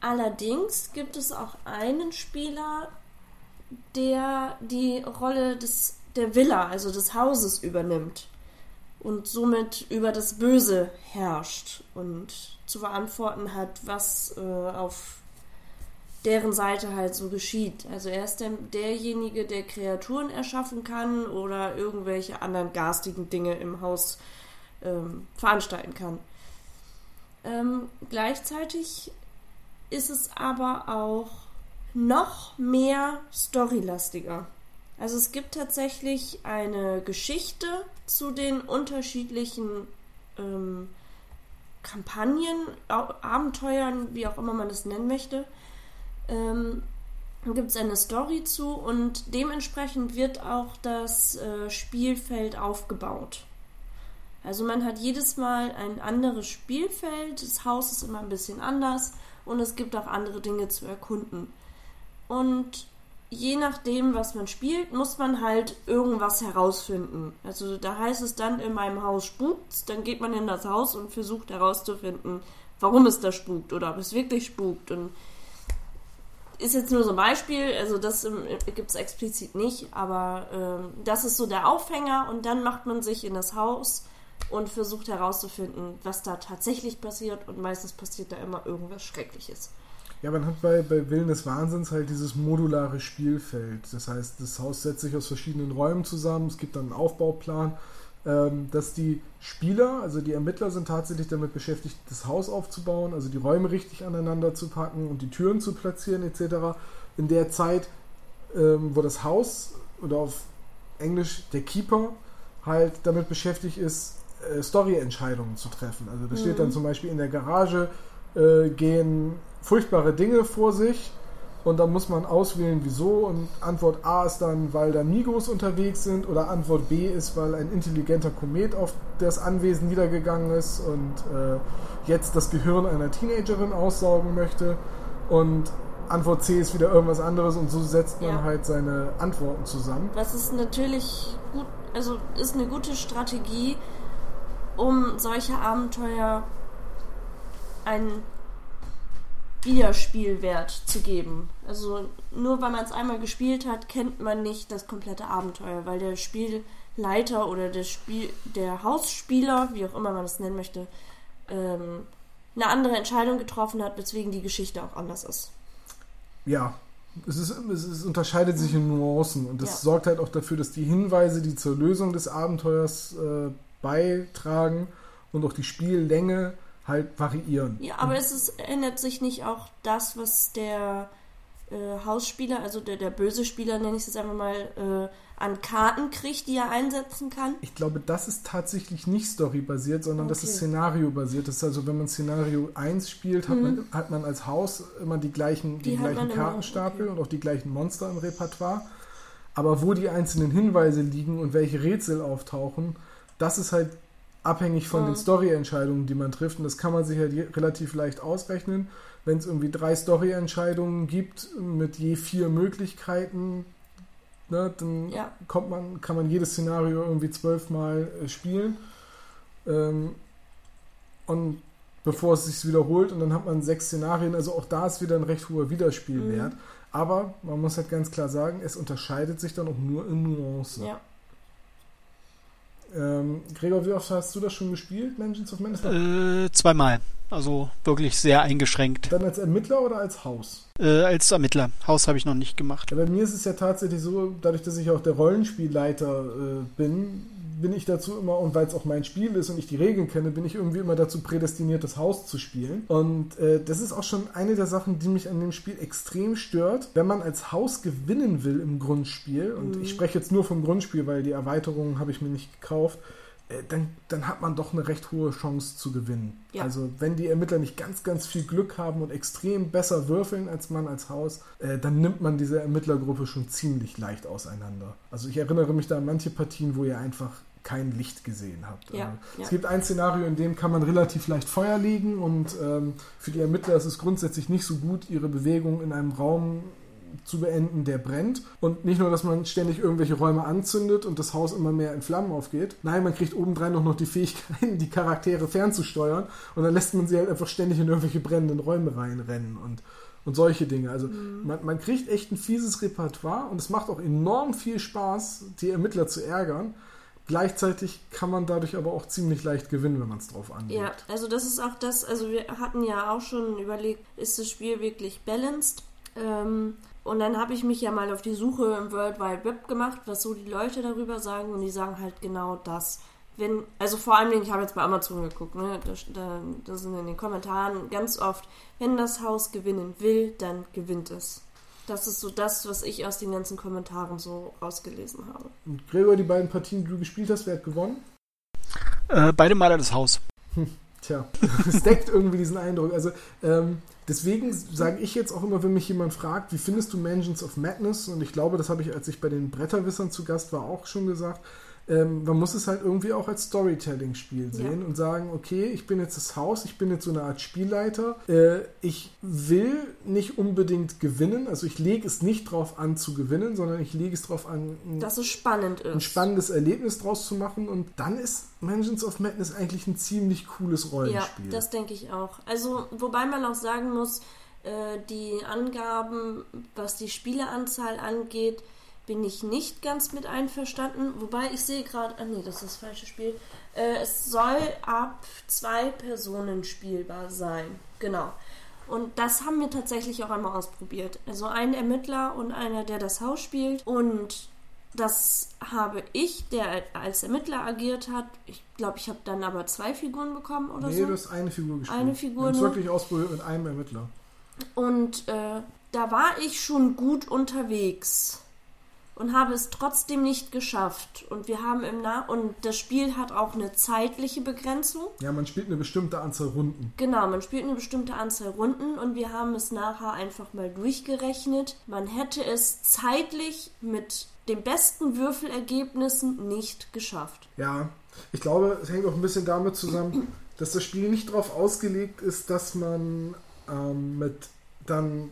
Allerdings gibt es auch einen Spieler, der die Rolle des, der Villa, also des Hauses übernimmt und somit über das Böse herrscht und zu verantworten hat, was äh, auf deren Seite halt so geschieht. Also er ist der, derjenige, der Kreaturen erschaffen kann oder irgendwelche anderen garstigen Dinge im Haus ähm, veranstalten kann. Ähm, gleichzeitig ist es aber auch noch mehr storylastiger. Also es gibt tatsächlich eine Geschichte zu den unterschiedlichen ähm, Kampagnen, Abenteuern, wie auch immer man es nennen möchte. Ähm, gibt es eine Story zu und dementsprechend wird auch das äh, Spielfeld aufgebaut. Also man hat jedes Mal ein anderes Spielfeld, das Haus ist immer ein bisschen anders und es gibt auch andere Dinge zu erkunden. Und je nachdem, was man spielt, muss man halt irgendwas herausfinden. Also da heißt es dann, in meinem Haus spukt's, dann geht man in das Haus und versucht herauszufinden, warum es da spukt oder ob es wirklich spukt. Und ist jetzt nur so ein Beispiel, also das ähm, gibt es explizit nicht, aber ähm, das ist so der Aufhänger und dann macht man sich in das Haus und versucht herauszufinden, was da tatsächlich passiert und meistens passiert da immer irgendwas Schreckliches. Ja, man hat bei, bei Willen des Wahnsinns halt dieses modulare Spielfeld. Das heißt, das Haus setzt sich aus verschiedenen Räumen zusammen. Es gibt dann einen Aufbauplan, dass die Spieler, also die Ermittler, sind tatsächlich damit beschäftigt, das Haus aufzubauen, also die Räume richtig aneinander zu packen und die Türen zu platzieren etc. In der Zeit, ähm, wo das Haus oder auf Englisch der Keeper halt damit beschäftigt ist, äh, Story-Entscheidungen zu treffen. Also da steht dann zum Beispiel in der Garage äh, gehen furchtbare Dinge vor sich und dann muss man auswählen, wieso. Und Antwort A ist dann, weil da Migos unterwegs sind oder Antwort B ist, weil ein intelligenter Komet auf das Anwesen niedergegangen ist und äh, jetzt das Gehirn einer Teenagerin aussaugen möchte. Und Antwort C ist wieder irgendwas anderes und so setzt man Ja. halt seine Antworten zusammen. Das ist natürlich gut, also ist eine gute Strategie, um solche Abenteuer einen Wiederspielwert zu geben. Also nur weil man es einmal gespielt hat, kennt man nicht das komplette Abenteuer, weil der Spielleiter oder der Spiel, der Hausspieler, wie auch immer man es nennen möchte, ähm, eine andere Entscheidung getroffen hat, weswegen die Geschichte auch anders ist. Ja, es, ist, es, ist, es unterscheidet sich in Nuancen und das Ja. sorgt halt auch dafür, dass die Hinweise, die zur Lösung des Abenteuers äh, beitragen und auch die Spiellänge halt variieren. Ja, aber es ist, ändert sich nicht auch das, was der äh, Hausspieler, also der, der böse Spieler, nenne ich es jetzt einfach mal, äh, an Karten kriegt, die er einsetzen kann. Ich glaube, das ist tatsächlich nicht storybasiert, sondern das ist Okay. szenariobasiert. Das ist also, wenn man Szenario 1 spielt, hat, man, hat man als Haus immer die gleichen, die Mhm. Die gleichen immer, Kartenstapel okay. und auch die gleichen Monster im Repertoire. Aber wo die einzelnen Hinweise liegen und welche Rätsel auftauchen, das ist halt abhängig von Mhm. den Story-Entscheidungen, die man trifft. Und das kann man sich halt relativ leicht ausrechnen. Wenn es irgendwie drei Story-Entscheidungen gibt mit je vier Möglichkeiten, ne, dann Ja. kommt man, kann man jedes Szenario irgendwie zwölfmal äh, spielen. Ähm, und bevor es sich wiederholt und dann hat man sechs Szenarien, also auch da ist wieder ein recht hoher Wiederspielwert. Mhm. Aber man muss halt ganz klar sagen, es unterscheidet sich dann auch nur in Nuancen. Ja. Ähm, Gregor, wie oft hast du das schon gespielt, Mansions of Menace? Äh, zweimal. Also wirklich sehr eingeschränkt. Dann als Ermittler oder als Haus? Äh, als Ermittler. Haus habe ich noch nicht gemacht. Ja, bei mir ist es ja tatsächlich so, dadurch, dass ich auch der Rollenspielleiter äh, bin, bin ich dazu immer, und weil es auch mein Spiel ist und ich die Regeln kenne, bin ich irgendwie immer dazu prädestiniert, das Haus zu spielen. Und äh, das ist auch schon eine der Sachen, die mich an dem Spiel extrem stört. Wenn man als Haus gewinnen will im Grundspiel, und ich spreche jetzt nur vom Grundspiel, weil die Erweiterungen habe ich mir nicht gekauft, äh, dann, dann hat man doch eine recht hohe Chance zu gewinnen. Ja. Also wenn die Ermittler nicht ganz, ganz viel Glück haben und extrem besser würfeln als man als Haus, äh, dann nimmt man diese Ermittlergruppe schon ziemlich leicht auseinander. Also ich erinnere mich da an manche Partien, wo ihr einfach kein Licht gesehen habt. Ja, Äh, ja. Es gibt ein Szenario, in dem kann man relativ leicht Feuer legen und ähm, für die Ermittler ist es grundsätzlich nicht so gut, ihre Bewegung in einem Raum zu beenden, der brennt. Und nicht nur, dass man ständig irgendwelche Räume anzündet und das Haus immer mehr in Flammen aufgeht. Nein, man kriegt obendrein auch noch die Fähigkeit, die Charaktere fernzusteuern. Und dann lässt man sie halt einfach ständig in irgendwelche brennenden Räume reinrennen und, und solche Dinge. Also man, man kriegt echt ein fieses Repertoire und es macht auch enorm viel Spaß, die Ermittler zu ärgern. Gleichzeitig kann man dadurch aber auch ziemlich leicht gewinnen, wenn man es drauf anlegt. Ja, also das ist auch das, also wir hatten ja auch schon überlegt, ist das Spiel wirklich balanced? Ähm, und dann habe ich mich ja mal auf die Suche im World Wide Web gemacht, was so die Leute darüber sagen und die sagen halt genau das. Wenn, also vor allem, ich habe jetzt bei Amazon geguckt, ne, da, da, da sind in den Kommentaren ganz oft, wenn das Haus gewinnen will, dann gewinnt es. Das ist so das, was ich aus den ganzen Kommentaren so rausgelesen habe. Und Gregor, die beiden Partien, die du gespielt hast, wer hat gewonnen? Äh, beide Male das Haus. Tja, es deckt irgendwie diesen Eindruck. Also ähm, deswegen sage ich jetzt auch immer, wenn mich jemand fragt, wie findest du Mansions of Madness? Und ich glaube, das habe ich, als ich bei den Bretterwissern zu Gast war, auch schon gesagt. Ähm, man muss es halt irgendwie auch als Storytelling-Spiel sehen und sagen, okay, ich bin jetzt das Haus, ich bin jetzt so eine Art Spielleiter. Äh, ich will nicht unbedingt gewinnen, also ich lege es nicht drauf an zu gewinnen, sondern ich lege es drauf an, ein Dass es spannend ist. ein spannendes Erlebnis draus zu machen und dann ist Mansions of Madness eigentlich ein ziemlich cooles Ja, Rollenspiel. das denke ich auch. Also, wobei man auch sagen muss, äh, die Angaben, was die Spieleranzahl angeht, bin ich nicht ganz mit einverstanden. Wobei ich sehe gerade, ah nee, das ist das falsche Spiel. Äh, es soll ab zwei Personen spielbar sein. Genau. Und das haben wir tatsächlich auch einmal ausprobiert. Also ein Ermittler und einer, der das Haus spielt. Und das habe ich, der als Ermittler agiert hat. Ich glaube, ich habe dann aber zwei Figuren bekommen oder nee, so. du hast eine Figur gespielt. Eine Figur Wir haben wirklich ausprobiert mit einem Ermittler. Und äh, da war ich schon gut unterwegs und habe es trotzdem nicht geschafft. Und wir haben im Na und das Spiel hat auch eine zeitliche Begrenzung. Ja, man spielt eine bestimmte Anzahl Runden. Genau, man spielt eine bestimmte Anzahl Runden und wir haben es nachher einfach mal durchgerechnet. Man hätte es zeitlich mit den besten Würfelergebnissen nicht geschafft. Ja, ich glaube, es hängt auch ein bisschen damit zusammen, dass das Spiel nicht darauf ausgelegt ist, dass man ähm, mit dann,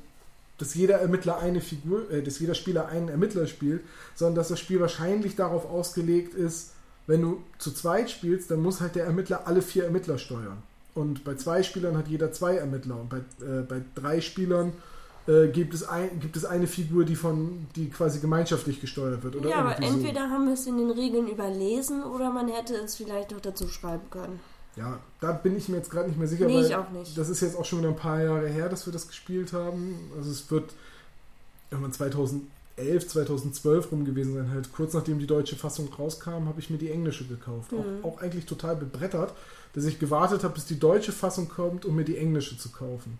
dass jeder Ermittler eine Figur, äh, dass jeder Spieler einen Ermittler spielt, sondern dass das Spiel wahrscheinlich darauf ausgelegt ist, wenn du zu zweit spielst, dann muss halt der Ermittler alle vier Ermittler steuern. Und bei zwei Spielern hat jeder zwei Ermittler und bei, äh, bei drei Spielern äh, gibt, es ein, gibt es eine Figur, die von die quasi gemeinschaftlich gesteuert wird. Oder ja, aber irgendwie so. entweder haben wir es in den Regeln überlesen oder man hätte es vielleicht auch dazu schreiben können. Ja, da bin ich mir jetzt gerade nicht mehr sicher, Nee, weil ich auch nicht. das ist jetzt auch schon wieder ein paar Jahre her, dass wir das gespielt haben. Also es wird irgendwann 2011, 2012 rum gewesen sein. Halt kurz nachdem die deutsche Fassung rauskam, habe ich mir die englische gekauft. Mhm. Auch, auch eigentlich total bebrettert, dass ich gewartet habe, bis die deutsche Fassung kommt, um mir die englische zu kaufen.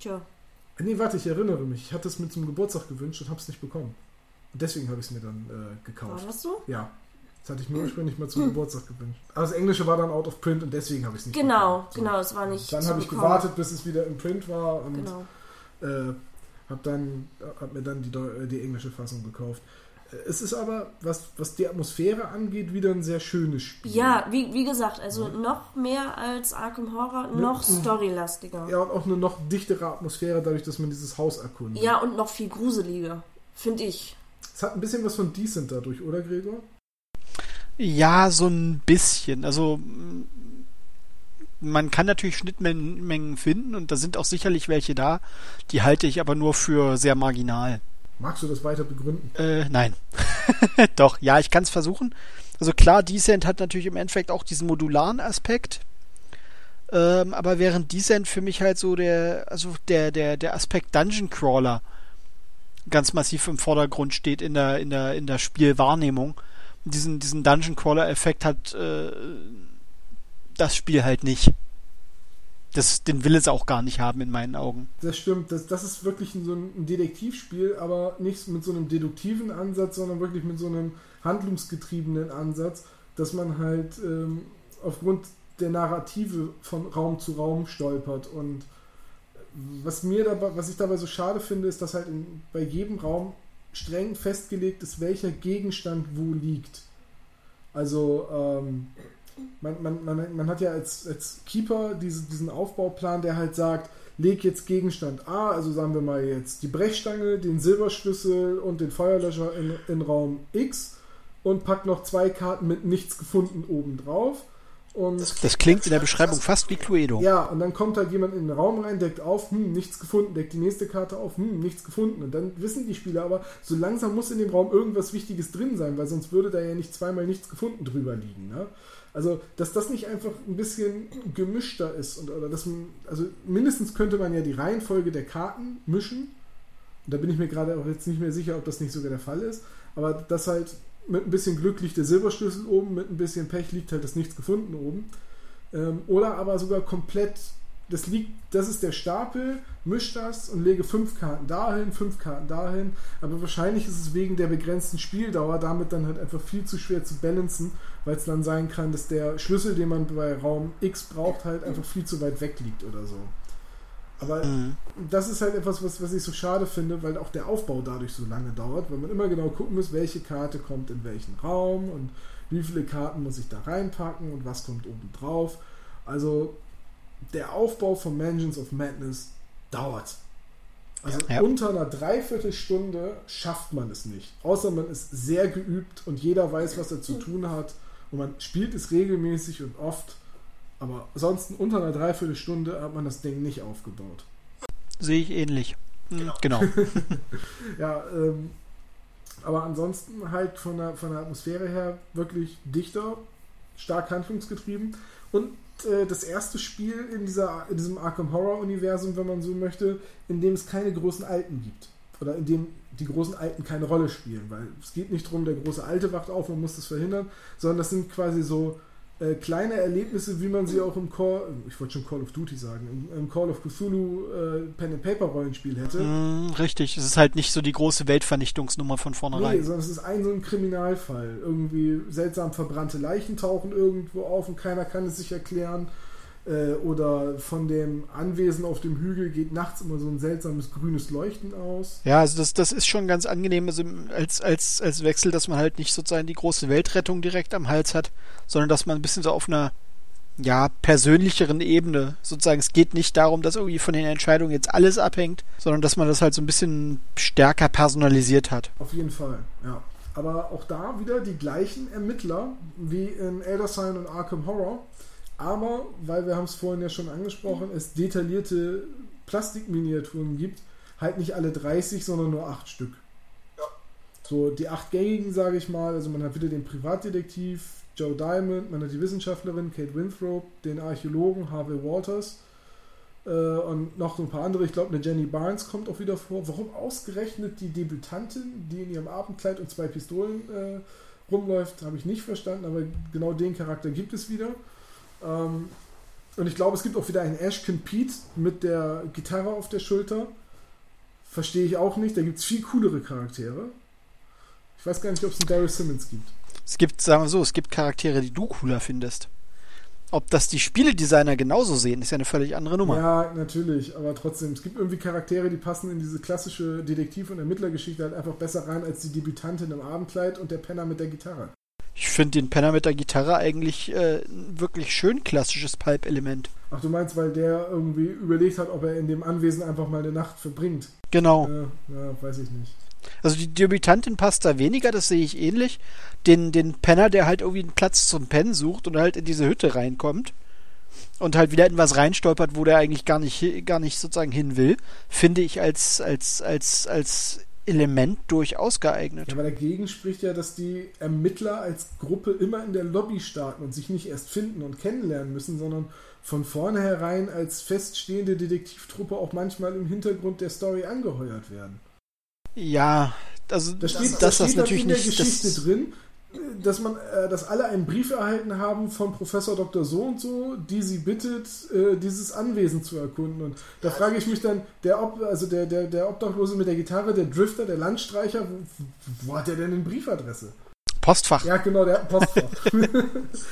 Tja, Nee, warte, ich erinnere mich. Ich hatte es mir zum Geburtstag gewünscht und habe es nicht bekommen. Und deswegen habe ich es mir dann äh, War gekauft. das so? Ja. Das hatte ich mir ursprünglich mal zum Geburtstag gewünscht. Aber das Englische war dann out of print und deswegen habe ich es nicht Genau. So. genau, es war nicht. Dann habe ich gewartet, bis es wieder im Print war und Genau. äh, habe dann hab mir dann die, äh, die englische Fassung gekauft. Äh, Es ist aber, was, was die Atmosphäre angeht, wieder ein sehr schönes Spiel. Ja, wie, wie gesagt, also noch mehr als Arkham Horror, noch Mhm. storylastiger. Ja, und auch eine noch dichtere Atmosphäre, dadurch, dass man dieses Haus erkundet. Ja, und noch viel gruseliger, finde ich. Es hat ein bisschen was von Decent dadurch, oder Gregor? Ja, so ein bisschen. Also man kann natürlich Schnittmengen finden und da sind auch sicherlich welche da. Die halte ich aber nur für sehr marginal. Magst du das weiter begründen? Äh, nein. Doch, ja, ich kann es versuchen. Also klar, Descent hat natürlich im Endeffekt auch diesen modularen Aspekt. Ähm, aber während Descent für mich halt so der, also der, der, der Aspekt Dungeon Crawler ganz massiv im Vordergrund steht in der, in der, in der Spielwahrnehmung. Diesen, diesen Dungeon Crawler Effekt hat äh, das Spiel halt nicht. Das, den will es auch gar nicht haben in meinen Augen. Das stimmt. Das, das ist wirklich so ein Detektivspiel, aber nicht mit so einem deduktiven Ansatz, sondern wirklich mit so einem handlungsgetriebenen Ansatz, dass man halt ähm, aufgrund der Narrative von Raum zu Raum stolpert. Und was mir dabei, was ich dabei so schade finde, ist, dass halt in, bei jedem Raum streng festgelegt ist, welcher Gegenstand wo liegt. Also ähm, man, man, man, hat ja als, als Keeper diese, diesen Aufbauplan, der halt sagt, leg jetzt Gegenstand A, also sagen wir mal jetzt die Brechstange, den Silberschlüssel und den Feuerlöscher in, in Raum X und pack noch zwei Karten mit nichts gefunden oben drauf. Und Das klingt in der Beschreibung fast wie Cluedo. ja, und dann kommt halt jemand in den Raum rein, deckt auf, hm, nichts gefunden, deckt die nächste Karte auf, hm, nichts gefunden. Und dann wissen die Spieler aber, so langsam muss in dem Raum irgendwas Wichtiges drin sein, weil sonst würde da ja nicht zweimal nichts gefunden drüber liegen. Ne? Also, dass das nicht einfach ein bisschen gemischter ist und oder dass man, also mindestens könnte man ja die Reihenfolge der Karten mischen. Und da bin ich mir gerade auch jetzt nicht mehr sicher, ob das nicht sogar der Fall ist. Aber das halt mit ein bisschen Glück liegt der Silberschlüssel oben, mit ein bisschen Pech liegt halt das Nichts gefunden oben. Ähm, oder aber sogar komplett, das liegt, das ist der Stapel, misch das und lege fünf Karten dahin, fünf Karten dahin. Aber wahrscheinlich ist es wegen der begrenzten Spieldauer damit dann halt einfach viel zu schwer zu balancen, weil es dann sein kann, dass der Schlüssel, den man bei Raum X braucht, halt einfach viel zu weit weg liegt oder so. Aber Mhm. das ist halt etwas, was, was ich so schade finde, weil auch der Aufbau dadurch so lange dauert, weil man immer genau gucken muss, welche Karte kommt in welchen Raum und wie viele Karten muss ich da reinpacken und was kommt oben drauf. Also der Aufbau von Mansions of Madness dauert. Also Ja. unter einer Dreiviertelstunde schafft man es nicht. Außer man ist sehr geübt und jeder weiß, was er zu tun hat und man spielt es regelmäßig und oft. Aber ansonsten unter einer Dreiviertelstunde hat man das Ding nicht aufgebaut. Sehe ich ähnlich. Mhm, Genau. Ja, ähm, aber ansonsten halt von der, von der Atmosphäre her wirklich dichter, stark handlungsgetrieben und äh, das erste Spiel in, dieser, in diesem Arkham Horror Universum, wenn man so möchte, in dem es keine großen Alten gibt. Oder in dem die großen Alten keine Rolle spielen, weil es geht nicht darum, der große Alte wacht auf, man muss das verhindern, sondern das sind quasi so äh, kleine Erlebnisse, wie man sie auch im Call, ich wollte schon Call of Duty sagen, im, im Call of Cthulhu äh, Pen and Paper Rollenspiel hätte. Mhm, richtig. Es ist halt nicht so die große Weltvernichtungsnummer von Nee, vornherein. sondern es ist ein so ein Kriminalfall. Irgendwie seltsam verbrannte Leichen tauchen irgendwo auf und keiner kann es sich erklären. Äh, oder von dem Anwesen auf dem Hügel geht nachts immer so ein seltsames grünes Leuchten aus. Ja, also das, das ist schon ganz angenehm also als, als, als Wechsel, dass man halt nicht sozusagen die große Weltrettung direkt am Hals hat, sondern dass man ein bisschen so auf einer ja, persönlicheren Ebene sozusagen, es geht nicht darum, dass irgendwie von den Entscheidungen jetzt alles abhängt, sondern dass man das halt so ein bisschen stärker personalisiert hat. Auf jeden Fall, ja. Aber auch da wieder die gleichen Ermittler wie in Elder Sign und Arkham Horror. Aber, weil wir haben es vorhin ja schon angesprochen, es detaillierte Plastikminiaturen gibt, halt nicht alle 30, sondern nur 8 Stück. So, die acht gängigen, sage ich mal, also man hat wieder den Privatdetektiv Joe Diamond, man hat die Wissenschaftlerin Kate Winthrop, den Archäologen Harvey Walters äh, und noch so ein paar andere. Ich glaube, eine Jenny Barnes kommt auch wieder vor. Warum ausgerechnet die Debütantin, die in ihrem Abendkleid und zwei Pistolen äh, rumläuft, habe ich nicht verstanden, aber genau den Charakter gibt es wieder. Ähm, und ich glaube, es gibt auch wieder einen Ashkin Pete mit der Gitarre auf der Schulter. Verstehe ich auch nicht. Da gibt es viel coolere Charaktere. Ich weiß gar nicht, ob es einen Daryl Simmons gibt. Es gibt, sagen wir so, es gibt Charaktere, die du cooler findest. Ob das die Spieledesigner genauso sehen, ist ja eine völlig andere Nummer. Ja, natürlich, aber trotzdem, es gibt irgendwie Charaktere, die passen in diese klassische Detektiv- und Ermittlergeschichte halt einfach besser rein als die Debütantin im Abendkleid und der Penner mit der Gitarre. Ich finde den Penner mit der Gitarre eigentlich äh, ein wirklich schön klassisches Pulp-Element. Ach, du meinst, weil der irgendwie überlegt hat, ob er in dem Anwesen einfach mal eine Nacht verbringt? Genau. Ja, ja weiß ich nicht. Also die Debütantin passt da weniger, das sehe ich ähnlich. Den, den Penner, der halt irgendwie einen Platz zum Pennen sucht und halt in diese Hütte reinkommt und halt wieder in was reinstolpert, wo der eigentlich gar nicht, gar nicht sozusagen hin will, finde ich als, als, als, als Element durchaus geeignet. Ja, aber dagegen spricht ja, dass die Ermittler als Gruppe immer in der Lobby starten und sich nicht erst finden und kennenlernen müssen, sondern von vornherein als feststehende Detektivtruppe auch manchmal im Hintergrund der Story angeheuert werden. Ja, also Da steht, das, da das steht natürlich in der nicht. Geschichte Das, drin, dass man, äh, dass alle einen Brief erhalten haben von Professor Dr. So und so, die sie bittet, äh, dieses Anwesen zu erkunden. Und da frage ich mich dann, der, Ob, also der, der, der Obdachlose mit der Gitarre, der Drifter, der Landstreicher, wo, wo hat der denn eine Briefadresse? Postfach. Ja, genau, der Postfach.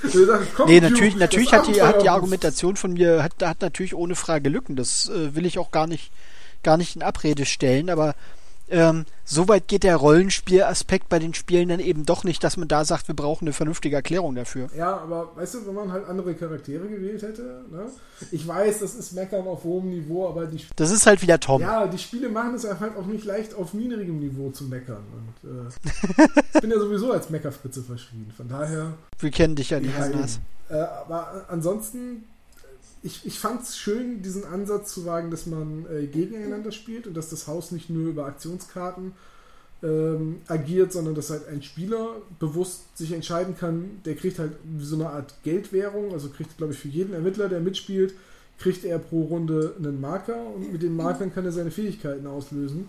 Sagen, komm, Nee, natürlich, das natürlich hat die, hat die. Argumentation von mir, hat, hat natürlich ohne Frage Lücken. Das äh, will ich auch gar nicht, gar nicht in Abrede stellen, aber ähm, so weit geht der Rollenspielaspekt bei den Spielen dann eben doch nicht, dass man da sagt, wir brauchen eine vernünftige Erklärung dafür. Ja, aber weißt du, wenn man halt andere Charaktere gewählt hätte, ne? Ich weiß, das ist Meckern auf hohem Niveau, aber die Das ist halt wieder Tom. Ja, die Spiele machen es einfach auch nicht leicht, auf niedrigem Niveau zu meckern. Und äh, ich bin ja sowieso als Meckerfritze verschrien. Von daher. Wir kennen dich ja nicht Ja, anders. Äh, aber ansonsten, ich, ich fand es schön, diesen Ansatz zu wagen, dass man äh, gegeneinander spielt und dass das Haus nicht nur über Aktionskarten ähm, agiert, sondern dass halt ein Spieler bewusst sich entscheiden kann, der kriegt halt so eine Art Geldwährung, also kriegt, glaube ich, für jeden Ermittler, der mitspielt, kriegt er pro Runde einen Marker und mit den Markern kann er seine Fähigkeiten auslösen.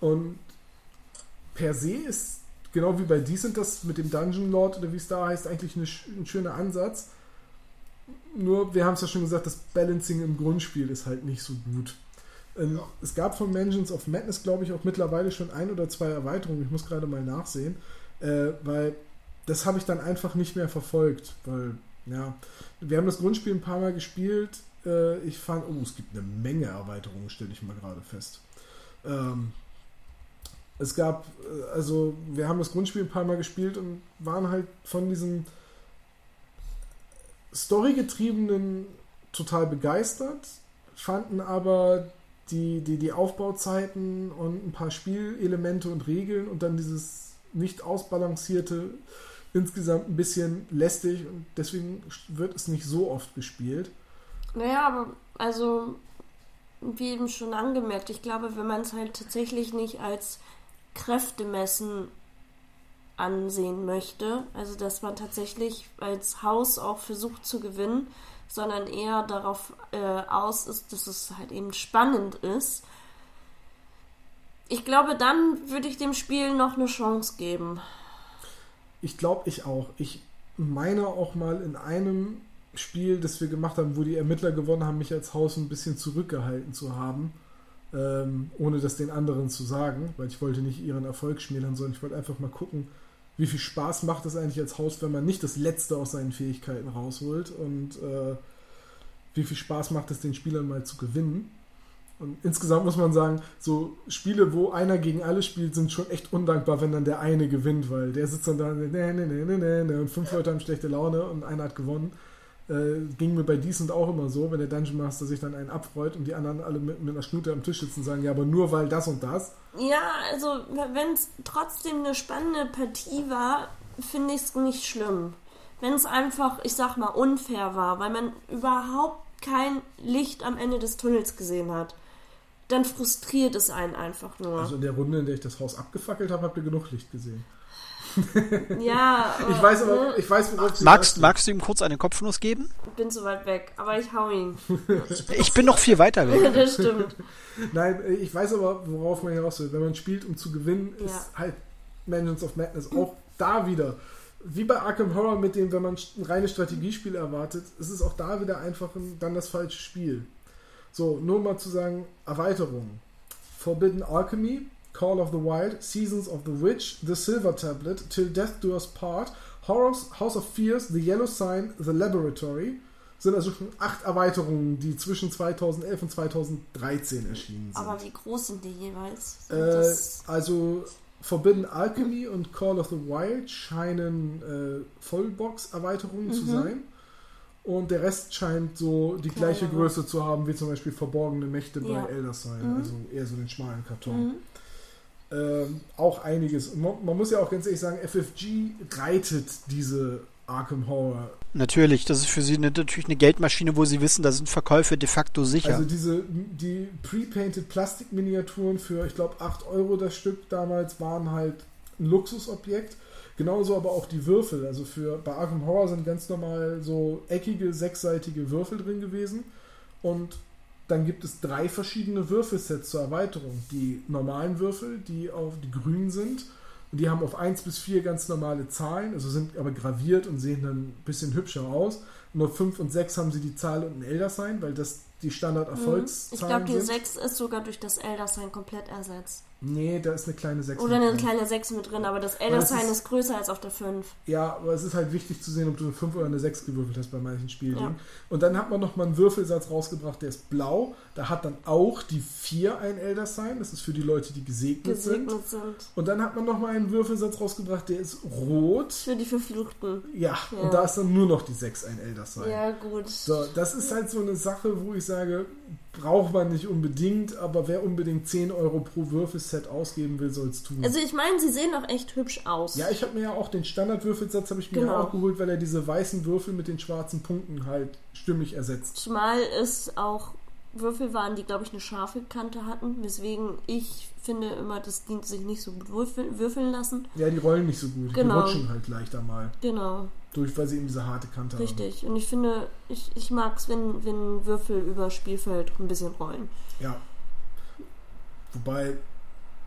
Und per se ist, genau wie bei Decent, das mit dem Dungeon Lord oder wie es da heißt, eigentlich eine, ein schöner Ansatz. Nur, wir haben es ja schon gesagt, das Balancing im Grundspiel ist halt nicht so gut. Ähm, Es gab von Mansions of Madness, glaube ich, auch mittlerweile schon ein oder zwei Erweiterungen. Ich muss gerade mal nachsehen, äh, weil das habe ich dann einfach nicht mehr verfolgt, weil, ja, wir haben das Grundspiel ein paar Mal gespielt. Äh, ich fand, oh, es gibt eine Menge Erweiterungen, stelle ich mal gerade fest. Ähm, es gab, äh, also, wir haben das Grundspiel ein paar Mal gespielt und waren halt von diesem Storygetriebenen total begeistert, fanden aber die, die, die Aufbauzeiten und ein paar Spielelemente und Regeln und dann dieses nicht ausbalancierte insgesamt ein bisschen lästig und deswegen wird es nicht so oft gespielt. Naja, aber also, wie eben schon angemerkt, ich glaube, wenn man es halt tatsächlich nicht als Kräftemessen ansehen möchte, also dass man tatsächlich als Haus auch versucht zu gewinnen, sondern eher darauf äh, aus ist, dass es halt eben spannend ist. Ich glaube, dann würde ich dem Spiel noch eine Chance geben. Ich glaube, ich auch. Ich meine auch mal in einem Spiel, das wir gemacht haben, wo die Ermittler gewonnen haben, mich als Haus ein bisschen zurückgehalten zu haben, ähm, ohne das den anderen zu sagen, weil ich wollte nicht ihren Erfolg schmälern, sondern ich wollte einfach mal gucken, wie viel Spaß macht es eigentlich als Haus, wenn man nicht das Letzte aus seinen Fähigkeiten rausholt und äh, wie viel Spaß macht es den Spielern mal zu gewinnen. Und insgesamt muss man sagen, so Spiele, wo einer gegen alle spielt, sind schon echt undankbar, wenn dann der eine gewinnt, weil der sitzt dann da ne, ne, ne, ne, ne, ne, und fünf Leute haben schlechte Laune und einer hat gewonnen. Äh, ging mir bei Decent auch immer so, wenn der Dungeon Master sich dann einen abfreut und die anderen alle mit, mit einer Schnute am Tisch sitzen und sagen, ja, aber nur weil das und das. Ja, also wenn es trotzdem eine spannende Partie war, finde ich es nicht schlimm. Wenn es einfach, ich sag mal, unfair war, weil man überhaupt kein Licht am Ende des Tunnels gesehen hat, dann frustriert es einen einfach nur. Also in der Runde, in der ich das Haus abgefackelt habe, habt ihr genug Licht gesehen. Ja, aber, Ich weiß aber, ne, ich weiß, worauf sie Magst, magst du ihm kurz eine Kopfnuss geben? ich bin zu weit weg, aber ich hau ihn. Ich bin noch viel weiter weg. das stimmt. Nein, äh, ich weiß aber, worauf man hinaus will. Wenn man spielt, um zu gewinnen, ist Ja. halt Mansions of Madness auch da wieder. Wie bei Arkham Horror, mit dem, wenn man ein reines Strategiespiel erwartet, ist es auch da wieder einfach ein, dann das falsche Spiel. So, nur mal zu sagen, Erweiterungen. Forbidden Alchemy, Call of the Wild, Seasons of the Witch, The Silver Tablet, Till Death Do Us Part, Horrors, House of Fears, The Yellow Sign, The Laboratory. Sind also schon acht Erweiterungen, die zwischen 2011 und 2013 erschienen sind. Aber wie groß sind die jeweils? Sind Äh, also Forbidden Alchemy und Call of the Wild scheinen äh, Vollbox-Erweiterungen zu Mhm. sein. Und der Rest scheint so die gleiche Kleinere. Größe zu haben wie zum Beispiel Verborgene Mächte bei Ja. Elder Sign. Mhm. Also eher so den schmalen Karton. Mhm. Ähm, auch einiges. Man, man muss ja auch ganz ehrlich sagen, FFG reitet diese Arkham Horror. Natürlich, das ist für sie eine, natürlich eine Geldmaschine, wo sie wissen, da sind Verkäufe de facto sicher. Also diese, die pre-painted Plastikminiaturen für, ich glaube, 8 Euro das Stück damals waren halt ein Luxusobjekt. Genauso aber auch die Würfel. Also für bei Arkham Horror sind ganz normal so eckige, sechsseitige Würfel drin gewesen. Und dann gibt es drei verschiedene Würfelsets zur Erweiterung. Die normalen Würfel, die auf die grün sind. Und die haben auf 1 bis 4 ganz normale Zahlen, also sind aber graviert und sehen dann ein bisschen hübscher aus. Nur 5 und 6 haben sie die Zahl und ein Elder Sign, weil das die Mhm. Ich Standard-Erfolgszahlen glaube, die sind. 6 ist sogar durch das Elder Sign komplett ersetzt. Nee, da ist eine kleine 6. Oder eine drin. kleine 6 mit drin, aber das Elder das Sign ist- größer als auf der 5. Ja, aber es ist halt wichtig zu sehen, ob du eine 5 oder eine 6 gewürfelt hast bei manchen Spielen. Ja. Und dann hat man nochmal einen Würfelsatz rausgebracht, der ist blau. Da hat dann auch die 4 ein Elder Sign. Das ist für die Leute, die gesegnet, sind. Gesegnet sind. Und dann hat man nochmal einen Würfelsatz rausgebracht, der ist rot. Für die Verfluchten. Ja, Ja. und da ist dann nur noch die 6 ein Elder Sign. Ja, gut. So, das ist halt so eine Sache, wo ich sage, braucht man nicht unbedingt, aber wer unbedingt 10 Euro pro Würfelset ausgeben will, soll es tun. Also ich meine, sie sehen auch echt hübsch aus. ja, ich habe mir ja auch den Standardwürfelsatz habe ich mir Genau. ja auch geholt, weil er diese weißen Würfel mit den schwarzen Punkten halt stimmig ersetzt. Zumal es auch Würfel waren, die, glaube ich, eine scharfe Kante hatten, weswegen ich finde immer, das dient sich nicht so gut würfeln, würfeln lassen. Ja, die rollen nicht so gut, Genau. die rutschen halt leichter mal Genau, durch, weil sie eben diese harte Kante haben. richtig. Und ich finde, ich, ich mag es, wenn, wenn Würfel über Spielfeld ein bisschen rollen. Ja. Wobei,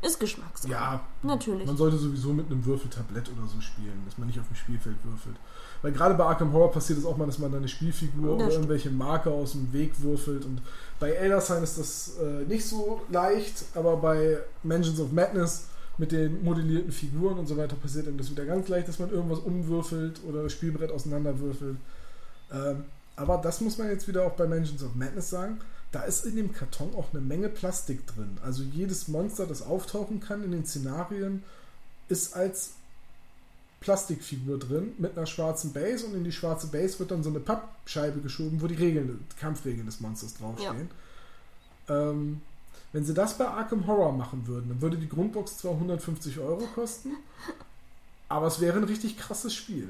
Ist Geschmackssache. ja, Natürlich. Man sollte sowieso mit einem Würfeltablett oder so spielen, dass man nicht auf dem Spielfeld würfelt. Weil gerade bei Arkham Horror passiert es auch mal, dass man da eine Spielfigur oder irgendwelche Marker aus dem Weg würfelt. Und bei Elder Sign ist das äh, nicht so leicht, aber bei Mansions of Madness mit den modellierten Figuren und so weiter passiert einem das wieder ganz leicht, dass man irgendwas umwürfelt oder das Spielbrett auseinanderwürfelt. Ähm, aber das muss man jetzt wieder auch bei Mansions of Madness sagen. Da ist in dem Karton auch eine Menge Plastik drin. Also jedes Monster, das auftauchen kann in den Szenarien, ist als Plastikfigur drin mit einer schwarzen Base und in die schwarze Base wird dann so eine Pappscheibe geschoben, wo die Regeln, die Kampfregeln des Monsters draufstehen. Ähm, wenn sie das bei Arkham Horror machen würden, dann würde die Grundbox zwar 150 Euro kosten, aber es wäre ein richtig krasses Spiel.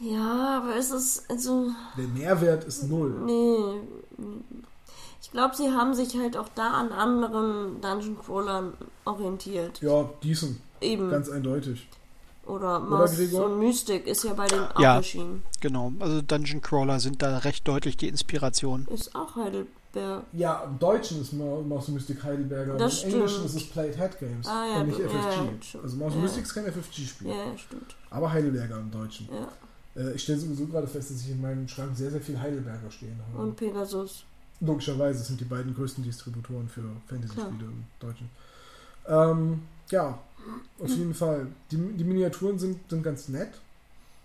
Ja, aber es ist, also, Der Mehrwert ist null. nee. Ich glaube, sie haben sich halt auch da an anderen Dungeon Crawlern orientiert. Ja, diesen, Eben. ganz eindeutig. Oder Mars Gregor? und Mystic ist ja bei den auch Ja. erschienen. Genau, also Dungeon Crawler sind da recht deutlich die Inspiration. Ist auch Heidelberg. Ja, im Deutschen ist Ma- Mouse and Mystic Heidelberger, Das im Englischen ist es Played Head Games Ah, ja, und nicht FFG. ja, also Mouse and Ja. Mystic ist kein FFG-Spiel, Ja, stimmt. aber Heidelberger im Deutschen. Ja. Äh, ich stelle sowieso gerade fest, dass ich in meinem Schrank sehr, sehr viel Heidelberger stehen habe. Und Pegasus. Logischerweise sind die beiden größten Distributoren für Fantasy-Spiele im Deutschen. Ähm, ja, auf jeden Fall. Die, die Miniaturen sind, sind ganz nett.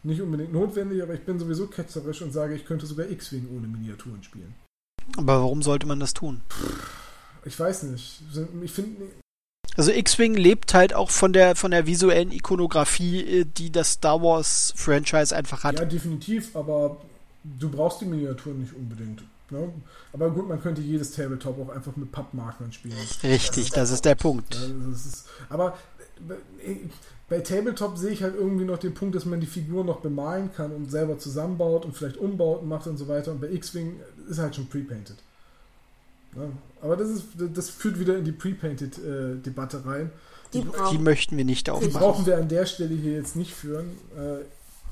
Nicht unbedingt notwendig, aber ich bin sowieso ketzerisch und sage, ich könnte sogar X-Wing ohne Miniaturen spielen. Aber warum sollte man das tun? Ich weiß nicht. Ich finde, Also X-Wing lebt halt auch von der von der visuellen Ikonografie, äh, die das Star Wars Franchise einfach hat. ja, definitiv, aber du brauchst die Miniaturen nicht unbedingt. Ne? Aber gut, man könnte jedes Tabletop auch einfach mit Pappmarkern spielen. Richtig, das ist der Punkt. Ja, das ist, aber bei- Tabletop sehe ich halt irgendwie noch den Punkt, dass man die Figur noch bemalen kann und selber zusammenbaut und vielleicht Umbauten macht und so weiter. Und bei X-Wing ist halt schon pre-painted. Ja, aber das, ist, das führt wieder in die pre-painted-Debatte rein. Die Die brauchen. möchten wir nicht Die aufmachen. brauchen wir an der Stelle hier jetzt nicht führen. Äh,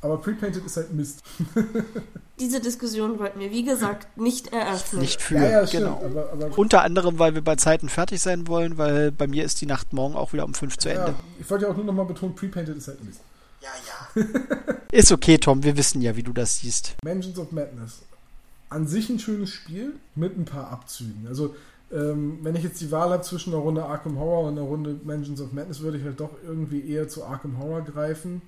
aber pre-painted ist halt Mist. Diese Diskussion wollten wir, wie gesagt, nicht eröffnen. Nicht führen, ja, ja, stimmt. genau. Aber, aber Unter anderem, weil wir bei Zeiten fertig sein wollen, weil bei mir ist die Nacht morgen auch wieder um fünf zu Ende. ja, ich wollte ja auch nur nochmal betonen, pre-painted ist halt Mist. Ja, ja. Ist okay, Tom, wir wissen ja, wie du das siehst. Mansions of Madness. An sich ein schönes Spiel mit ein paar Abzügen. Also Ähm, wenn ich jetzt die Wahl habe zwischen einer Runde Arkham Horror und einer Runde Mansions of Madness, würde ich halt doch irgendwie eher zu Arkham Horror greifen.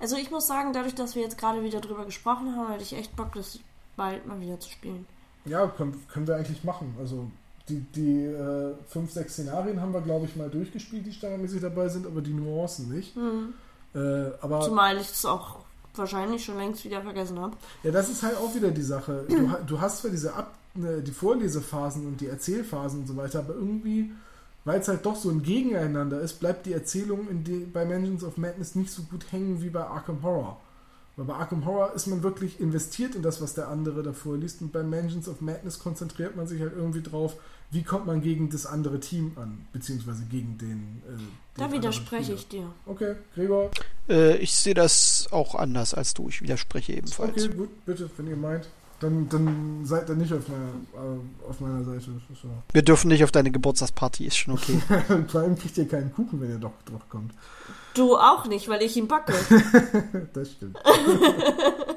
Also ich muss sagen, dadurch, dass wir jetzt gerade wieder drüber gesprochen haben, hätte ich echt Bock, das bald mal wieder zu spielen. Ja, können, können wir eigentlich machen. Also die, die äh, fünf, sechs Szenarien haben wir, glaube ich, mal durchgespielt, die standardmäßig dabei sind, aber die Nuancen nicht. Mhm. Äh, aber Zumal ich es auch wahrscheinlich schon längst wieder vergessen habe. ja, das ist halt auch wieder die Sache. Du, du hast zwar diese Ab ne, die Vorlesephasen und die Erzählphasen und so weiter, aber irgendwie, weil es halt doch so ein Gegeneinander ist, bleibt die Erzählung in die, bei Mansions of Madness nicht so gut hängen wie bei Arkham Horror. Weil bei Arkham Horror ist man wirklich investiert in das, was der andere davor liest. Und bei Mansions of Madness konzentriert man sich halt irgendwie drauf, wie kommt man gegen das andere Team an, beziehungsweise gegen den. Äh, den Da widerspreche ich dir. Okay, Gregor. Äh, ich sehe das auch anders als du. Ich widerspreche ebenfalls. Okay, gut, bitte, wenn ihr meint. Dann, dann seid ihr nicht auf meiner, äh, auf meiner Seite. Ja- Wir dürfen nicht auf deine Geburtstagsparty, ist schon okay. Vor allem kriegt ihr keinen Kuchen, wenn ihr doch drauf kommt. Du auch nicht, weil ich ihn backe. Das stimmt.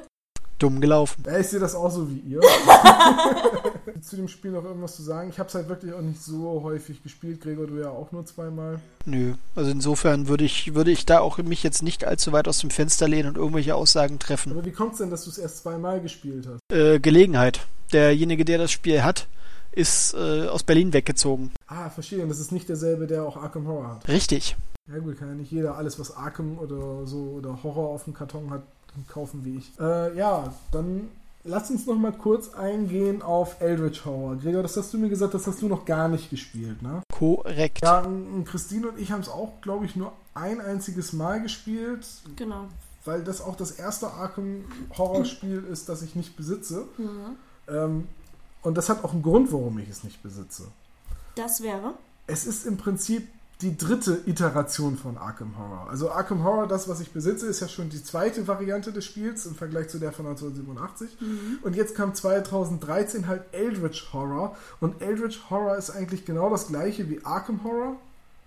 Dumm gelaufen. Ja, ich sehe das auch so wie ihr. Zu dem Spiel noch irgendwas zu sagen? Ich habe es halt wirklich auch nicht so häufig gespielt. Gregor, du ja auch nur zweimal. Nö. Also insofern würde ich, würde ich da auch mich jetzt nicht allzu weit aus dem Fenster lehnen und irgendwelche Aussagen treffen. Aber wie kommt es denn, dass du es erst zweimal gespielt hast? Äh, Gelegenheit. Derjenige, der das Spiel hat, ist äh, aus Berlin weggezogen. Ah, verstehe. Und das ist nicht derselbe, der auch Arkham Horror hat. Richtig. Ja gut, kann ja nicht jeder alles, was Arkham oder so oder Horror auf dem Karton hat, kaufen wie ich. Äh, ja, dann lass uns noch mal kurz eingehen auf Eldritch Horror. Gregor, das hast du mir gesagt, das hast du noch gar nicht gespielt, ne? Korrekt. Ja, und Christine und ich haben es auch, glaube ich, nur ein einziges Mal gespielt, genau. weil das auch das erste Arkham Horror-Spiel ist, das ich nicht besitze. Mhm. Ähm, und das hat auch einen Grund, warum ich es nicht besitze. Das wäre. Es ist im Prinzip die dritte Iteration von Arkham Horror. Also Arkham Horror, das, was ich besitze, ist ja schon die zweite Variante des Spiels im Vergleich zu der von 1987. Und jetzt kam 2013 halt Eldritch Horror. Und Eldritch Horror ist eigentlich genau das gleiche wie Arkham Horror,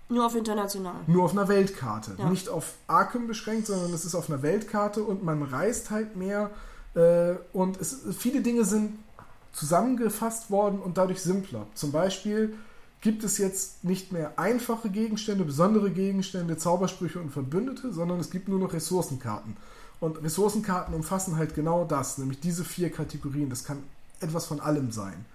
Nur auf international. nur auf einer Weltkarte. Ja. Nicht auf Arkham beschränkt, sondern es ist auf einer Weltkarte und man reist halt mehr. Äh, und es, viele Dinge sind zusammengefasst worden und dadurch simpler. Zum Beispiel gibt es jetzt nicht mehr einfache Gegenstände, besondere Gegenstände, Zaubersprüche und Verbündete, sondern es gibt nur noch Ressourcenkarten. Und Ressourcenkarten umfassen halt genau das, nämlich diese vier Kategorien. Das kann etwas von allem sein.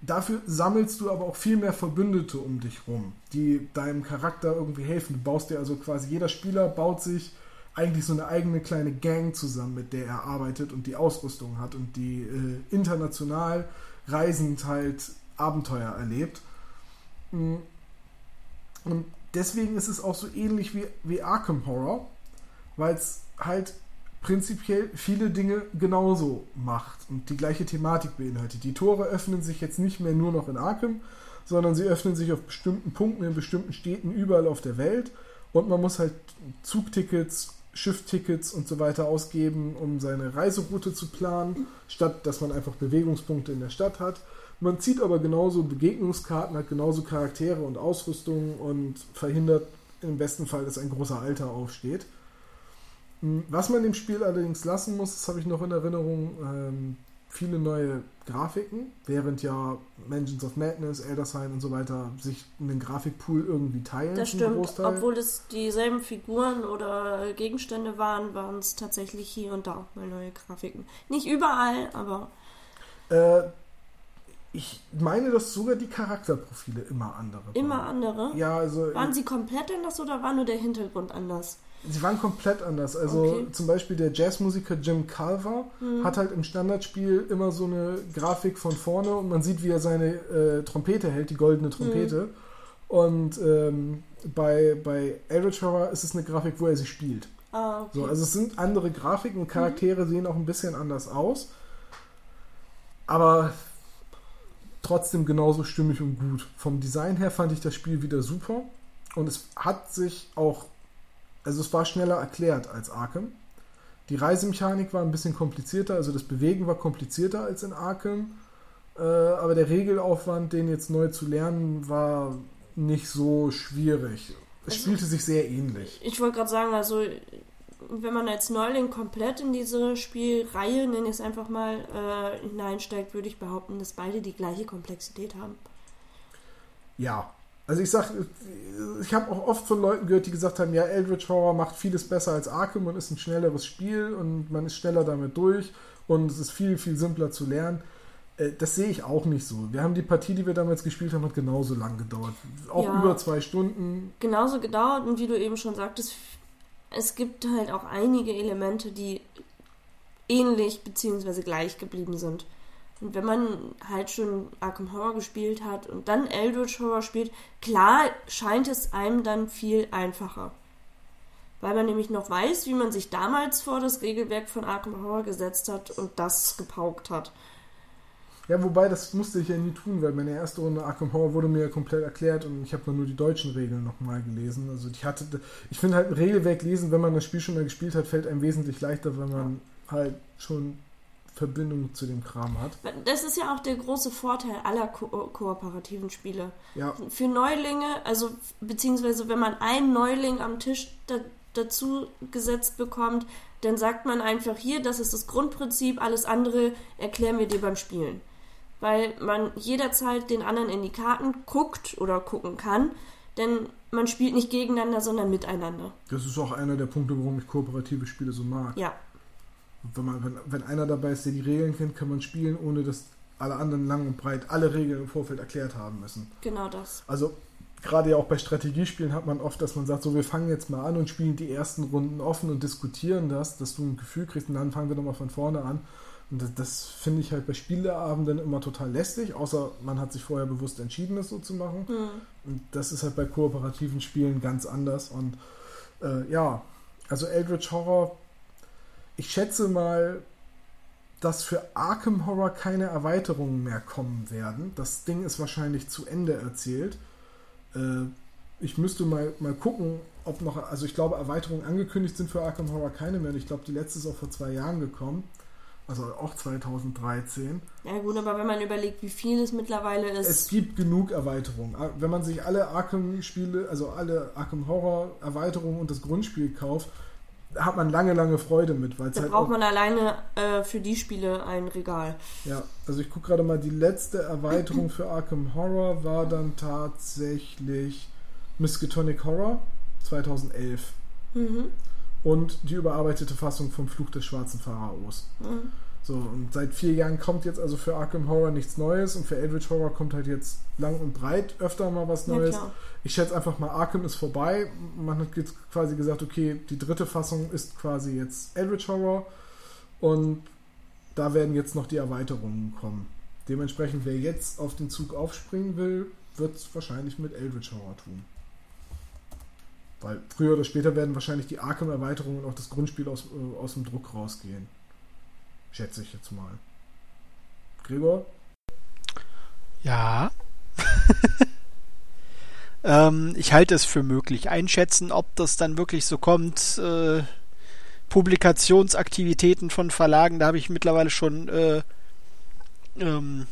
Dafür sammelst du aber auch viel mehr Verbündete um dich rum, die deinem Charakter irgendwie helfen. Du baust dir also quasi, jeder Spieler baut sich eigentlich so eine eigene kleine Gang zusammen, mit der er arbeitet und die Ausrüstung hat und die äh, international reisend halt Abenteuer erlebt. Mm. Und deswegen ist es auch so ähnlich wie, wie Arkham Horror, weil es halt prinzipiell viele Dinge genauso macht und die gleiche Thematik beinhaltet. Die Tore öffnen sich jetzt nicht mehr nur noch in Arkham, sondern sie öffnen sich auf bestimmten Punkten in bestimmten Städten überall auf der Welt und man muss halt Zugtickets, Schifftickets und so weiter ausgeben, um seine Reiseroute zu planen, statt dass man einfach Bewegungspunkte in der Stadt hat. Man zieht aber genauso Begegnungskarten, hat genauso Charaktere und Ausrüstung und verhindert im besten Fall, dass ein großer Alter aufsteht. Hm, Was man dem Spiel allerdings lassen muss, das habe ich noch in Erinnerung, ähm, viele neue Grafiken, während ja Mansions of Madness, Elder Sign und so weiter sich einen Grafikpool irgendwie teilen. Das stimmt. Obwohl es dieselben Figuren oder Gegenstände waren, waren es tatsächlich hier und da auch mal neue Grafiken. Nicht überall, aber Äh, ich meine, dass sogar die Charakterprofile immer andere waren. immer andere. Ja, also Waren sie komplett anders oder war nur der Hintergrund anders? sie waren komplett anders. Also Okay. zum Beispiel der Jazzmusiker Jim Calver Mhm. hat halt im Standardspiel immer so eine Grafik von vorne und man sieht, wie er seine äh, Trompete hält, die goldene Trompete. Und ähm, bei, bei Eldritch Horror ist es eine Grafik, wo er sie spielt. Ah, okay. So, also es sind andere Grafiken und Charaktere sehen auch ein bisschen anders aus. Aber trotzdem genauso stimmig und gut. Vom Design her fand ich das Spiel wieder super. Und es hat sich auch, also es war schneller erklärt als Arkham. Die Reisemechanik war ein bisschen komplizierter, also das Bewegen war komplizierter als in Arkham. Äh, aber der Regelaufwand, den jetzt neu zu lernen, war nicht so schwierig. Es Also- spielte sich sehr ähnlich. Ich wollte gerade sagen, also wenn man als Neuling komplett in diese Spielreihe, nenne ich es einfach mal, äh, hineinsteigt, würde ich behaupten, dass beide die gleiche Komplexität haben. Ja. Also ich sag, ich habe auch oft von Leuten gehört, die gesagt haben, ja, Eldritch Horror macht vieles besser als Arkham und ist ein schnelleres Spiel und man ist schneller damit durch und es ist viel, viel simpler zu lernen. Äh, Das sehe ich auch nicht so. Wir haben die Partie, die wir damals gespielt haben, hat genauso lang gedauert. Auch Ja. über zwei Stunden. genauso gedauert und wie du eben schon sagtest, es gibt halt auch einige Elemente, die ähnlich bzw. gleich geblieben sind. Und wenn man halt schon Arkham Horror gespielt hat und dann Eldritch Horror spielt, klar scheint es einem dann viel einfacher. Weil man nämlich noch weiß, wie man sich damals vor das Regelwerk von Arkham Horror gesetzt hat und das gepaukt hat. Ja, wobei, das musste ich ja nie tun, weil meine erste Runde Arkham Horror wurde mir ja komplett erklärt und ich habe dann nur die deutschen Regeln nochmal gelesen. Also ich hatte, ich finde halt ein Regelwerk lesen, wenn man das Spiel schon mal gespielt hat, fällt einem wesentlich leichter, wenn man halt schon Verbindung zu dem Kram hat. Das ist ja auch der große Vorteil aller ko kooperativen Spiele. Ja, für Neulinge, also beziehungsweise wenn man einen Neuling am Tisch da, dazu gesetzt bekommt, dann sagt man einfach hier, das ist das Grundprinzip, alles andere erklären wir dir beim Spielen. Weil man jederzeit den anderen in die Karten guckt oder gucken kann, denn man spielt nicht gegeneinander, sondern miteinander. das ist auch einer der Punkte, warum ich kooperative Spiele so mag. Ja, Wenn, man, wenn, wenn einer dabei ist, der die Regeln kennt, kann man spielen, ohne dass alle anderen lang und breit alle Regeln im Vorfeld erklärt haben müssen. genau das. Also gerade ja auch bei Strategiespielen hat man oft, dass man sagt, so wir fangen jetzt mal an und spielen die ersten Runden offen und diskutieren das, dass du ein Gefühl kriegst und dann fangen wir nochmal von vorne an. Und das, das finde ich halt bei Spieleabenden immer total lästig, außer man hat sich vorher bewusst entschieden, das so zu machen. Und das ist halt bei kooperativen Spielen ganz anders. Und äh, ja, also Eldritch Horror, ich schätze mal, dass für Arkham Horror keine Erweiterungen mehr kommen werden. Das Ding ist wahrscheinlich zu Ende erzählt. Äh, ich müsste mal, mal gucken, ob noch, also ich glaube, Erweiterungen angekündigt sind für Arkham Horror keine mehr. Und ich glaube, die letzte ist auch vor zwei Jahren gekommen. Also auch 2013. Ja gut, aber wenn man überlegt, wie viel es mittlerweile ist. Es gibt genug Erweiterungen. Wenn man sich alle Arkham-Spiele, also alle Arkham Horror-Erweiterungen und das Grundspiel kauft, hat man lange, lange Freude mit, weil es da halt braucht auch, man alleine äh, für die Spiele ein Regal. ja, also ich gucke gerade mal, die letzte Erweiterung für Arkham Horror war dann tatsächlich Miskatonic Horror 2011 Mhm. Und die überarbeitete Fassung vom Fluch des schwarzen Pharaos. Mhm. So, und seit vier Jahren kommt jetzt also für Arkham Horror nichts Neues und für Eldritch Horror kommt halt jetzt lang und breit öfter mal was Ja, Neues. klar. ich schätze einfach mal, Arkham ist vorbei. Man hat jetzt quasi gesagt, okay, die dritte Fassung ist quasi jetzt Eldritch Horror und da werden jetzt noch die Erweiterungen kommen. Dementsprechend, wer jetzt auf den Zug aufspringen will, wird es wahrscheinlich mit Eldritch Horror tun. Weil früher oder später werden wahrscheinlich die Arkham-Erweiterungen und auch das Grundspiel aus, äh, aus dem Druck rausgehen. Schätze ich jetzt mal. Gregor? Ja. ähm, ich halte es für möglich. Einschätzen, ob das dann wirklich so kommt. Äh, Publikationsaktivitäten von Verlagen, da habe ich mittlerweile schon, äh, ähm,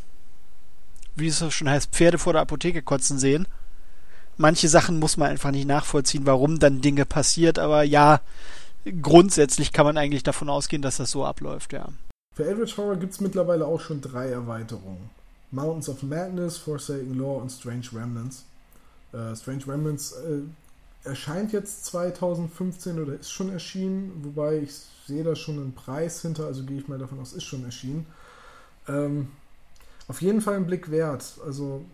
wie es schon heißt, Pferde vor der Apotheke kotzen sehen. Manche Sachen muss man einfach nicht nachvollziehen, warum dann Dinge passiert, aber ja, grundsätzlich kann man eigentlich davon ausgehen, dass das so abläuft, ja. Für Eldritch Horror gibt es mittlerweile auch schon drei Erweiterungen. Mountains of Madness, Forsaken Law und Strange Remnants. Äh, Strange Remnants äh, erscheint jetzt 2015 oder ist schon erschienen, wobei ich sehe da schon einen Preis hinter, also gehe ich mal davon aus, ist schon erschienen. Ähm, auf jeden Fall ein Blick wert. Also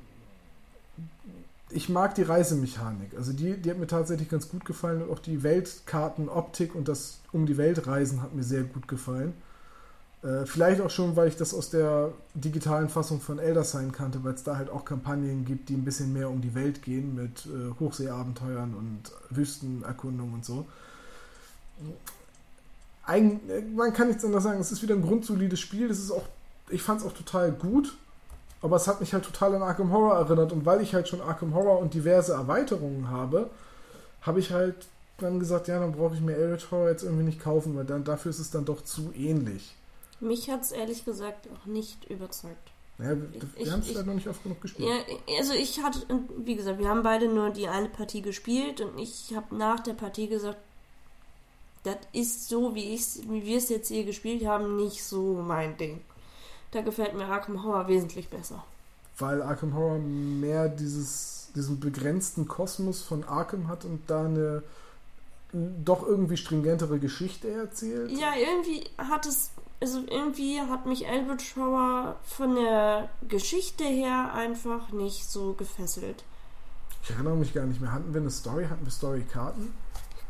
ich mag die Reisemechanik. Also die, die hat mir tatsächlich ganz gut gefallen und auch die Weltkartenoptik und das um die Welt reisen hat mir sehr gut gefallen. Äh, vielleicht auch schon, weil ich das aus der digitalen Fassung von Elder Sign kannte, weil es da halt auch Kampagnen gibt, die ein bisschen mehr um die Welt gehen mit äh, Hochseeabenteuern und Wüstenerkundung und so. Eig äh, man kann nichts anderes sagen. Es ist wieder ein grundsolides Spiel. Das ist auch, ich fand es auch total gut. Aber es hat mich halt total an Arkham Horror erinnert. Und weil ich halt schon Arkham Horror und diverse Erweiterungen habe, habe ich halt dann gesagt, ja, dann brauche ich mir Eldritch Horror jetzt irgendwie nicht kaufen, weil dann dafür ist es dann doch zu ähnlich. Mich hat es ehrlich gesagt auch nicht überzeugt. Naja, wir haben es halt noch nicht oft genug gespielt. Ja, also ich hatte, wie gesagt, wir haben beide nur die eine Partie gespielt und ich habe nach der Partie gesagt, das ist so, wie, ich's, wie wir es jetzt hier gespielt haben, nicht so mein Ding. Da gefällt mir Arkham Horror wesentlich besser. weil Arkham Horror mehr dieses, diesen begrenzten Kosmos von Arkham hat und da eine doch irgendwie stringentere Geschichte erzählt. Ja, irgendwie hat es, also irgendwie hat mich Eldritch Horror von der Geschichte her einfach nicht so gefesselt. Ich erinnere mich gar nicht mehr. Hatten wir eine Story? Hatten wir Story-Karten?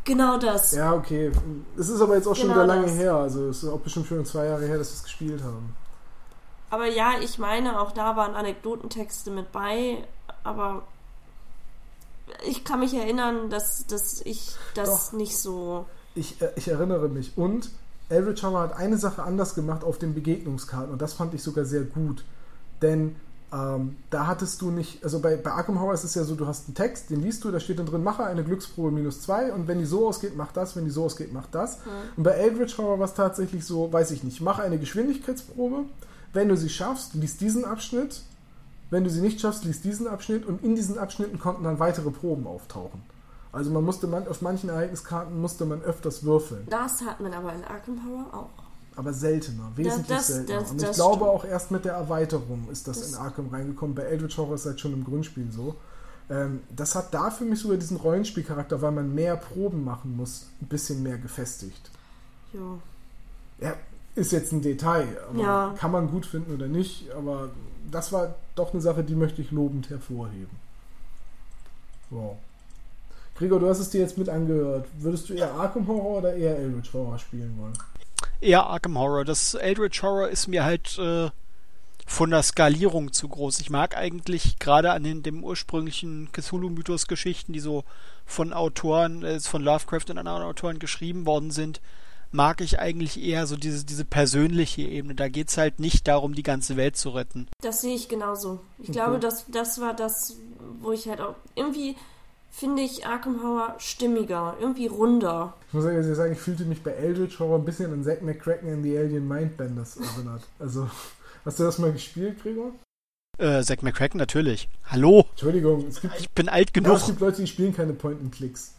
Genau das. Ja, okay. Es ist aber jetzt auch schon Genau wieder lange das. her. Also es ist auch bestimmt schon zwei Jahre her, dass wir es gespielt haben. Aber ja, ich meine, auch da waren Anekdotentexte mit bei, aber ich kann mich erinnern, dass, dass ich das Doch. nicht so. Ich, äh, ich erinnere mich. Und Eldritch Horror hat eine Sache anders gemacht auf den Begegnungskarten und das fand ich sogar sehr gut. Denn ähm, da hattest du nicht, also bei, bei Arkham Horror ist es ja so, du hast einen Text, den liest du, da steht dann drin, mache eine Glücksprobe minus zwei und wenn die so ausgeht, mach das, wenn die so ausgeht, mach das. Und bei Eldritch Horror war es tatsächlich so, weiß ich nicht, mache eine Geschwindigkeitsprobe, wenn du sie schaffst, liest diesen Abschnitt, wenn du sie nicht schaffst, liest diesen Abschnitt und in diesen Abschnitten konnten dann weitere Proben auftauchen. Also man musste man, auf manchen Ereigniskarten musste man öfters würfeln, Das hat man aber in Arkham Horror auch. aber seltener, wesentlich das- seltener. das- und ich das glaube stimmt. auch erst mit der Erweiterung ist das, Das- in Arkham reingekommen. Bei Eldritch Horror ist es halt schon im Grundspiel so. Ähm, das hat da für mich sogar diesen Rollenspielcharakter, weil man mehr Proben machen muss, ein bisschen mehr gefestigt. Ja. Ja, ist jetzt ein Detail, aber Ja. kann man gut finden oder nicht, aber das war doch eine Sache, die möchte ich lobend hervorheben. Wow. Gregor, du hast es dir jetzt mit angehört. Würdest du eher Arkham Horror oder eher Eldritch Horror spielen wollen? Eher Arkham Horror. Das Eldritch Horror ist mir halt äh, von der Skalierung zu groß. Ich mag eigentlich gerade an den, dem ursprünglichen Cthulhu-Mythos-Geschichten, die so von Autoren, äh, von Lovecraft und anderen Autoren geschrieben worden sind, mag ich eigentlich eher so diese, diese persönliche Ebene. Da geht's halt nicht darum, die ganze Welt zu retten. Das sehe ich genauso. Ich Okay. glaube, das, das war das, wo ich halt auch. Irgendwie finde ich Arkham Horror stimmiger, irgendwie runder. Ich muss ehrlich sagen, ich fühlte mich bei Eldritch Horror ein bisschen an Zack McCracken and the Alien Mindbenders erinnert. Also, hast du das mal gespielt, Gregor? Äh, Zack McCracken natürlich. Hallo, Entschuldigung, es gibt, ich bin alt ja, genug. es gibt Leute, die spielen keine Point-and-Clicks.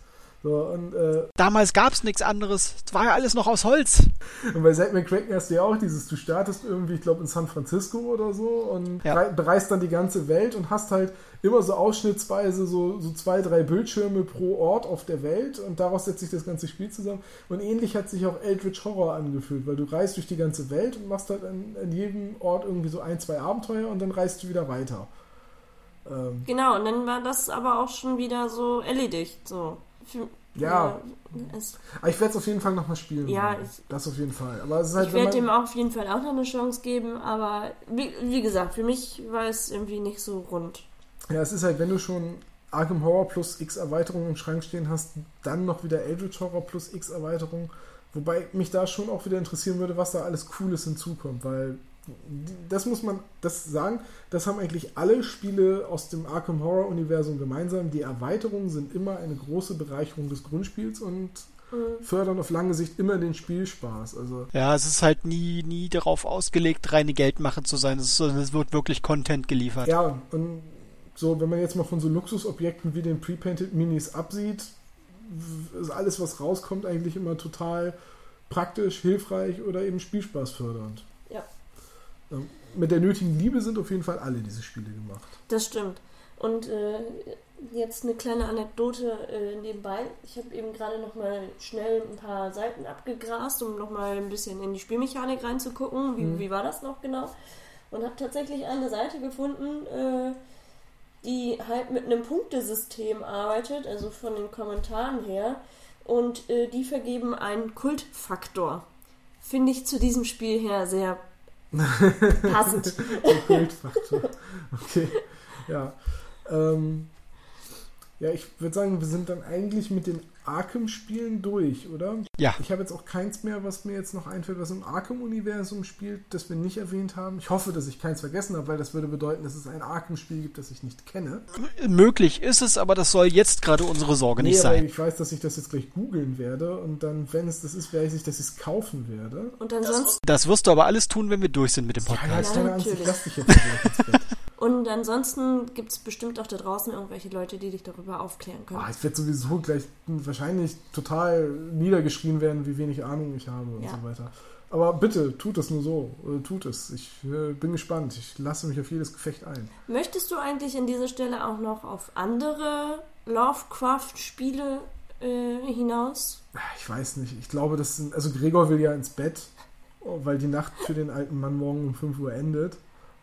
So, und, äh, Damals gab's nichts anderes. Es war ja alles noch aus Holz. Und bei Zack McCracken hast du ja auch dieses, du startest irgendwie, ich glaube, in San Francisco oder so und Ja. rei- bereist dann die ganze Welt und hast halt immer so ausschnittsweise so, so zwei, drei Bildschirme pro Ort auf der Welt und daraus setzt sich das ganze Spiel zusammen. Und ähnlich hat sich auch Eldritch Horror angefühlt, weil du reist durch die ganze Welt und machst halt an, an jedem Ort irgendwie so ein, zwei Abenteuer und dann reist du wieder weiter. Ähm, Genau, und dann war das aber auch schon wieder so erledigt. So. Für, Ja. aber ich werde es auf jeden Fall nochmal spielen. Ja, ich- das auf jeden Fall. Aber es ist halt, ich werde dem auch auf jeden Fall auch noch eine Chance geben, aber wie, wie gesagt, für mich war es irgendwie nicht so rund. Ja, es ist halt, wenn du schon Arkham Horror plus X Erweiterungen im Schrank stehen hast, dann noch wieder Eldritch Horror plus X Erweiterungen. Wobei mich da schon auch wieder interessieren würde, was da alles Cooles hinzukommt, weil das muss man das sagen, das haben eigentlich alle Spiele aus dem Arkham Horror Universum gemeinsam. Die Erweiterungen sind immer eine große Bereicherung des Grundspiels und fördern auf lange Sicht immer den Spielspaß. Also Ja, es ist halt nie, nie darauf ausgelegt, reine Geldmache zu sein. Es, ist, so- es wird wirklich Content geliefert. Ja, und so, wenn man jetzt mal von so Luxusobjekten wie den Pre-Painted Minis absieht, ist alles, was rauskommt, eigentlich immer total praktisch, hilfreich oder eben Spielspaß fördernd. Ähm, Mit der nötigen Liebe sind auf jeden Fall alle diese Spiele gemacht. Das stimmt. Und äh, jetzt eine kleine Anekdote äh, nebenbei. Ich habe eben gerade noch mal schnell ein paar Seiten abgegrast, um noch mal ein bisschen in die Spielmechanik reinzugucken. Wie, Mhm. wie war das noch genau? Und habe tatsächlich eine Seite gefunden, äh, die halt mit einem Punktesystem arbeitet, also von den Kommentaren her. Und äh, die vergeben einen Kultfaktor. Finde ich zu diesem Spiel her sehr passend. Der Kultfaktor. Okay, ja. Ähm, ja, ich würde sagen, wir sind dann eigentlich mit den Arkham-Spielen durch, oder? Ja. Ich habe jetzt auch keins mehr, was mir jetzt noch einfällt, was im Arkham-Universum spielt, das wir nicht erwähnt haben. Ich hoffe, dass ich keins vergessen habe, weil das würde bedeuten, dass es ein Arkham-Spiel gibt, das ich nicht kenne. Möglich ist es, aber das soll jetzt gerade unsere Sorge nicht aber sein. ich weiß, dass ich das jetzt gleich googeln werde und dann, wenn es das ist, weiß ich, dass ich es kaufen werde. Und ansonsten Das wirst du aber alles tun, wenn wir durch sind mit dem Ja, Podcast. keine Angst, ich natürlich. lass dich jetzt. Und ansonsten gibt es bestimmt auch da draußen irgendwelche Leute, die dich darüber aufklären können. Boah, ich werde sowieso gleich wahrscheinlich total niedergeschrien werden, wie wenig Ahnung ich habe und Ja. so weiter. Aber bitte, tut es nur so. Äh, Tut es. Ich äh, bin gespannt. Ich lasse mich auf jedes Gefecht ein. Möchtest du eigentlich an dieser Stelle auch noch auf andere Lovecraft-Spiele äh, hinaus? Ich weiß nicht. Ich glaube, das sind. Also Gregor will ja ins Bett, weil die Nacht für den alten Mann morgen um 5 Uhr endet.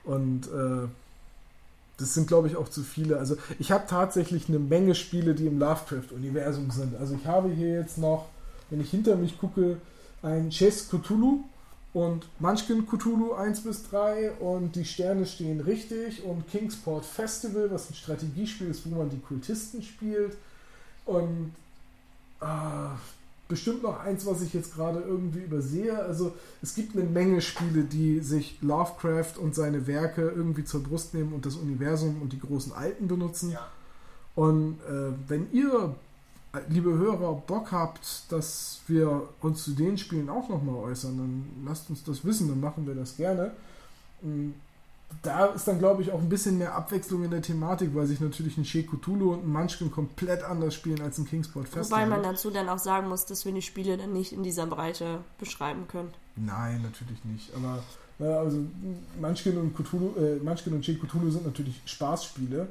Und äh, das sind, glaube ich, auch zu viele. Also ich habe tatsächlich eine Menge Spiele, die im Lovecraft-Universum sind. Also ich habe hier jetzt noch, wenn ich hinter mich gucke, ein Chess Cthulhu und Munchkin Cthulhu 1 bis 3 und die Sterne stehen richtig und Kingsport Festival, was ein Strategiespiel ist, wo man die Kultisten spielt. Und ah, bestimmt noch eins, was ich jetzt gerade irgendwie übersehe. Also es gibt eine Menge Spiele, die sich Lovecraft und seine Werke irgendwie zur Brust nehmen und das Universum und die großen Alten benutzen. Und äh, wenn ihr, liebe Hörer, Bock habt, dass wir uns zu den Spielen auch nochmal äußern, dann lasst uns das wissen, dann machen wir das gerne. Und da ist dann, glaube ich, auch ein bisschen mehr Abwechslung in der Thematik, weil sich natürlich ein She Cthulhu und ein Munchkin komplett anders spielen als ein Kingsport Festival. Wobei man dazu dann auch sagen muss, dass wir die Spiele dann nicht in dieser Breite beschreiben können. Nein, natürlich nicht. Aber äh, also Munchkin und Cthulhu, äh, Munchkin und She Cthulhu sind natürlich Spaßspiele.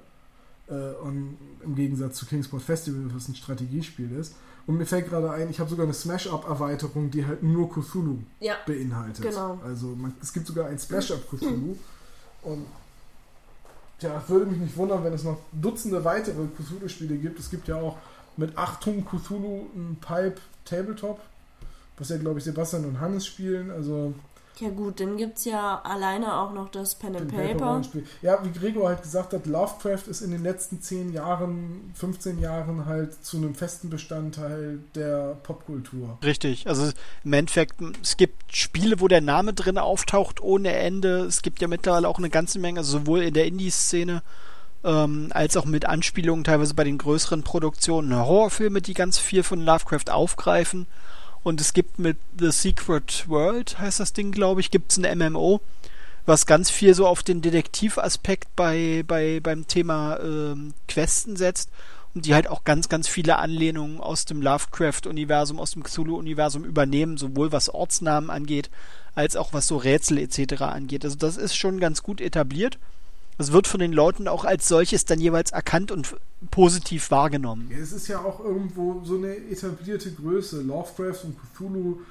Äh, und im Gegensatz zu Kingsport Festival, was ein Strategiespiel ist. Und mir fällt gerade ein, ich habe sogar eine Smash-Up-Erweiterung, die halt nur Cthulhu Ja, beinhaltet. Genau. Also man, es gibt sogar ein Splash-Up Cthulhu. Und ja, würde mich nicht wundern, wenn es noch Dutzende weitere Cthulhu-Spiele gibt. Es gibt ja auch mit Achtung Cthulhu ein Pipe Tabletop, was ja, glaube ich, Sebastian und Hannes spielen. Also Ja gut, dann gibt es ja alleine auch noch das Pen and Paper. Rollenspiel. Ja, wie Gregor halt gesagt hat, Lovecraft ist in den letzten 10 Jahren, 15 Jahren halt zu einem festen Bestandteil der Popkultur. Richtig, also im Endeffekt, es gibt Spiele, wo der Name drin auftaucht ohne Ende. Es gibt ja mittlerweile auch eine ganze Menge, also sowohl in der Indie-Szene ähm, als auch mit Anspielungen teilweise bei den größeren Produktionen Horrorfilme, die ganz viel von Lovecraft aufgreifen. Und es gibt mit The Secret World, heißt das Ding, glaube ich, gibt es ein MMO, was ganz viel so auf den Detektivaspekt bei, bei, beim Thema ähm, Questen setzt und die halt auch ganz, ganz viele Anlehnungen aus dem Lovecraft-Universum, aus dem Cthulhu-Universum übernehmen, sowohl was Ortsnamen angeht, als auch was so Rätsel etc. angeht. Also das ist schon ganz gut etabliert. Es wird von den Leuten auch als solches dann jeweils erkannt und positiv wahrgenommen. Ja, es ist ja auch irgendwo so eine etablierte Größe. Lovecraft und Cthulhu,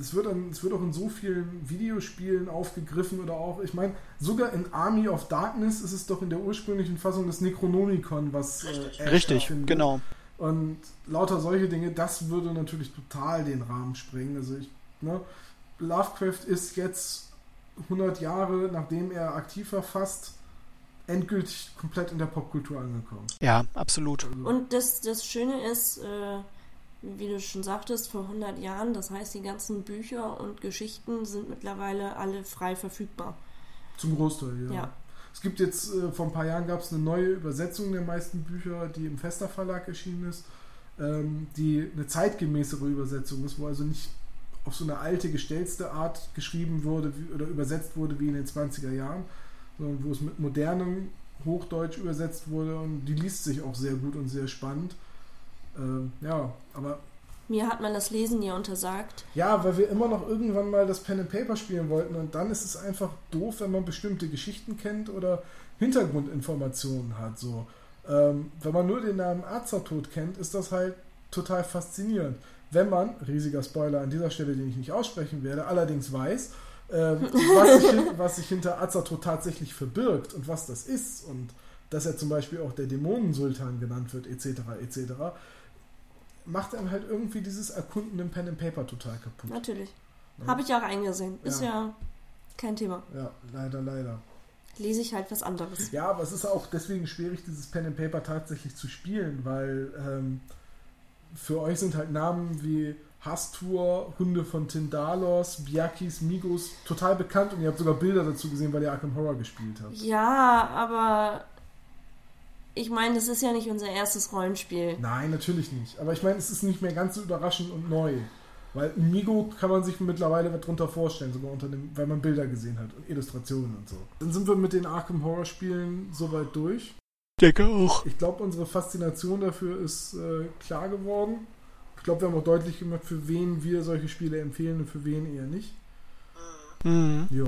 es wird, an- es wird auch in so vielen Videospielen aufgegriffen oder auch, ich meine, sogar in Army of Darkness ist es doch in der ursprünglichen Fassung des Necronomicon, was äh, Ash Richtig, genau. Und lauter solche Dinge, das würde natürlich total den Rahmen sprengen. Also ich, ne, Lovecraft ist jetzt 100 Jahre, nachdem er aktiv war, fast endgültig komplett in der Popkultur angekommen. Ja, absolut. Und das, das Schöne ist, äh, wie du schon sagtest, vor 100 Jahren, das heißt, die ganzen Bücher und Geschichten sind mittlerweile alle frei verfügbar. Zum Großteil, ja. Ja. Es gibt jetzt, äh, vor ein paar Jahren gab es eine neue Übersetzung der meisten Bücher, die im Fester Verlag erschienen ist, ähm, die eine zeitgemäßere Übersetzung ist, wo also nicht auf so eine alte, gestellte Art geschrieben wurde wie, oder übersetzt wurde wie in den 20er Jahren, sondern wo es mit modernem Hochdeutsch übersetzt wurde und die liest sich auch sehr gut und sehr spannend. Ähm, ja, aber Mir hat man das Lesen ja untersagt. ja, weil wir immer noch irgendwann mal das Pen and Paper spielen wollten und dann ist es einfach doof, wenn man bestimmte Geschichten kennt oder Hintergrundinformationen hat. So, ähm, wenn man nur den Namen Azathoth kennt, ist das halt total faszinierend. Wenn man, riesiger Spoiler an dieser Stelle, den ich nicht aussprechen werde, allerdings weiß, ähm, was, sich, was sich hinter Azathoth tatsächlich verbirgt und was das ist und dass er zum Beispiel auch der Dämonensultan genannt wird, etc., etc., macht einem halt irgendwie dieses Erkunden im Pen and Paper total kaputt. Natürlich. Ja. Habe ich auch eingesehen. Ist Ja. ja kein Thema. Ja, leider, leider. Lese ich halt was anderes. Ja, aber es ist auch deswegen schwierig, dieses Pen and Paper tatsächlich zu spielen, weil ähm, für euch sind halt Namen wie Hastur, Hunde von Tindalos, Biakis, Migos total bekannt und ihr habt sogar Bilder dazu gesehen, weil ihr Arkham Horror gespielt habt. Ja, aber ich meine, das ist ja nicht unser erstes Rollenspiel. Nein, natürlich nicht. Aber ich meine, es ist nicht mehr ganz so überraschend und neu. Weil ein Migo kann man sich mittlerweile was drunter vorstellen, sogar unter dem, weil man Bilder gesehen hat und Illustrationen und so. Dann sind wir mit den Arkham Horror Spielen soweit durch. Denke auch. Ich glaube, unsere Faszination dafür ist äh, klar geworden. Ich glaube, wir haben auch deutlich gemacht, für wen wir solche Spiele empfehlen und für wen eher nicht. Mhm. Ja.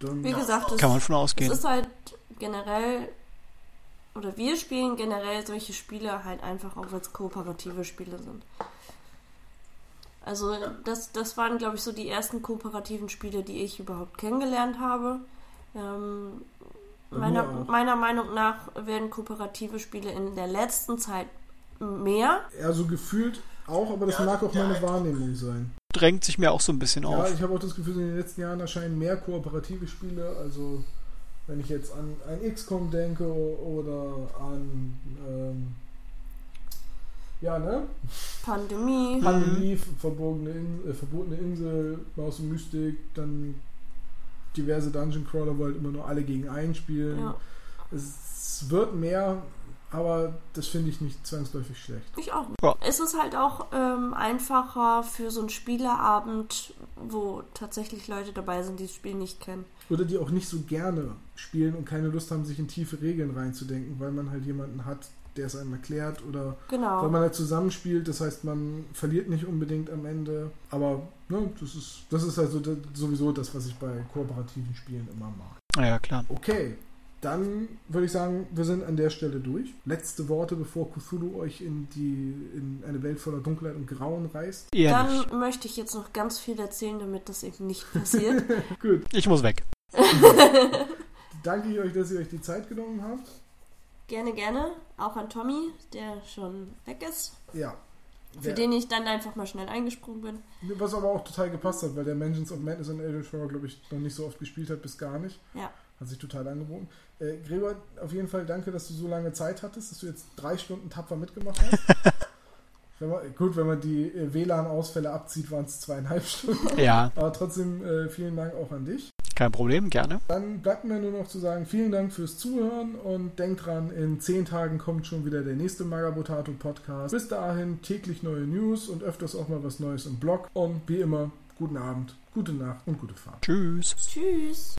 Dann Wie gesagt, es, Kann man es ausgehen. ist halt generell, oder wir spielen generell solche Spiele halt einfach auch, weil es kooperative Spiele sind. Also das, das waren, glaube ich, so die ersten kooperativen Spiele, die ich überhaupt kennengelernt habe. Ähm, meiner, meiner Meinung nach werden kooperative Spiele in der letzten Zeit mehr. eher so gefühlt auch, aber das mag auch meine Wahrnehmung sein. Drängt sich mir auch so ein bisschen Ja, auf. ich habe auch das Gefühl, in den letzten Jahren erscheinen mehr kooperative Spiele. Also, wenn ich jetzt an, an XCOM denke oder an. Ähm, ja, ne? Pandemie. Pandemie, verbogene In äh, verbotene Insel, Maus und Mystik, dann diverse Dungeon Crawler, wo halt immer nur alle gegen einen spielen. Ja, Es wird mehr, aber das finde ich nicht zwangsläufig schlecht. ich auch. Ja. Es ist halt auch ähm, einfacher für so einen Spieleabend, wo tatsächlich Leute dabei sind, die das Spiel nicht kennen. Oder die auch nicht so gerne spielen und keine Lust haben, sich in tiefe Regeln reinzudenken, weil man halt jemanden hat, der es einem erklärt oder weil Genau. man halt zusammenspielt. Das heißt, man verliert nicht unbedingt am Ende. Aber ne, das, ist, das ist halt so, das, sowieso das, was ich bei kooperativen Spielen immer mag. Ja, klar. Okay, dann würde ich sagen, wir sind an der Stelle durch. Letzte Worte, bevor Cthulhu euch in, die, in eine Welt voller Dunkelheit und Grauen reißt. Eher nicht. Dann möchte ich jetzt noch ganz viel erzählen, damit das eben nicht passiert. Gut, Ich muss weg. danke ich euch, dass ihr euch die Zeit genommen habt. gerne, gerne. Auch an Tommy, der schon weg ist. Ja. Für Der- den ich dann einfach mal schnell eingesprungen bin. Was aber auch total gepasst hat, weil der Mansions of Madness und Eldritch Horror, glaube ich, noch nicht so oft gespielt hat, bis gar nicht. Ja. Hat sich total angeboten. Äh, Gregor, auf jeden Fall danke, dass du so lange Zeit hattest, dass du jetzt drei Stunden tapfer mitgemacht hast. wenn man, gut, wenn man die äh, WLAN-Ausfälle abzieht, waren es zweieinhalb Stunden. Ja, Aber trotzdem äh, vielen Dank auch an dich. kein Problem, gerne. Dann bleibt mir nur noch zu sagen, vielen Dank fürs Zuhören und denkt dran, in zehn Tagen kommt schon wieder der nächste Magabotato Podcast. Bis dahin täglich neue News und öfters auch mal was Neues im Blog. Und wie immer, guten Abend, gute Nacht und gute Fahrt. Tschüss. Tschüss.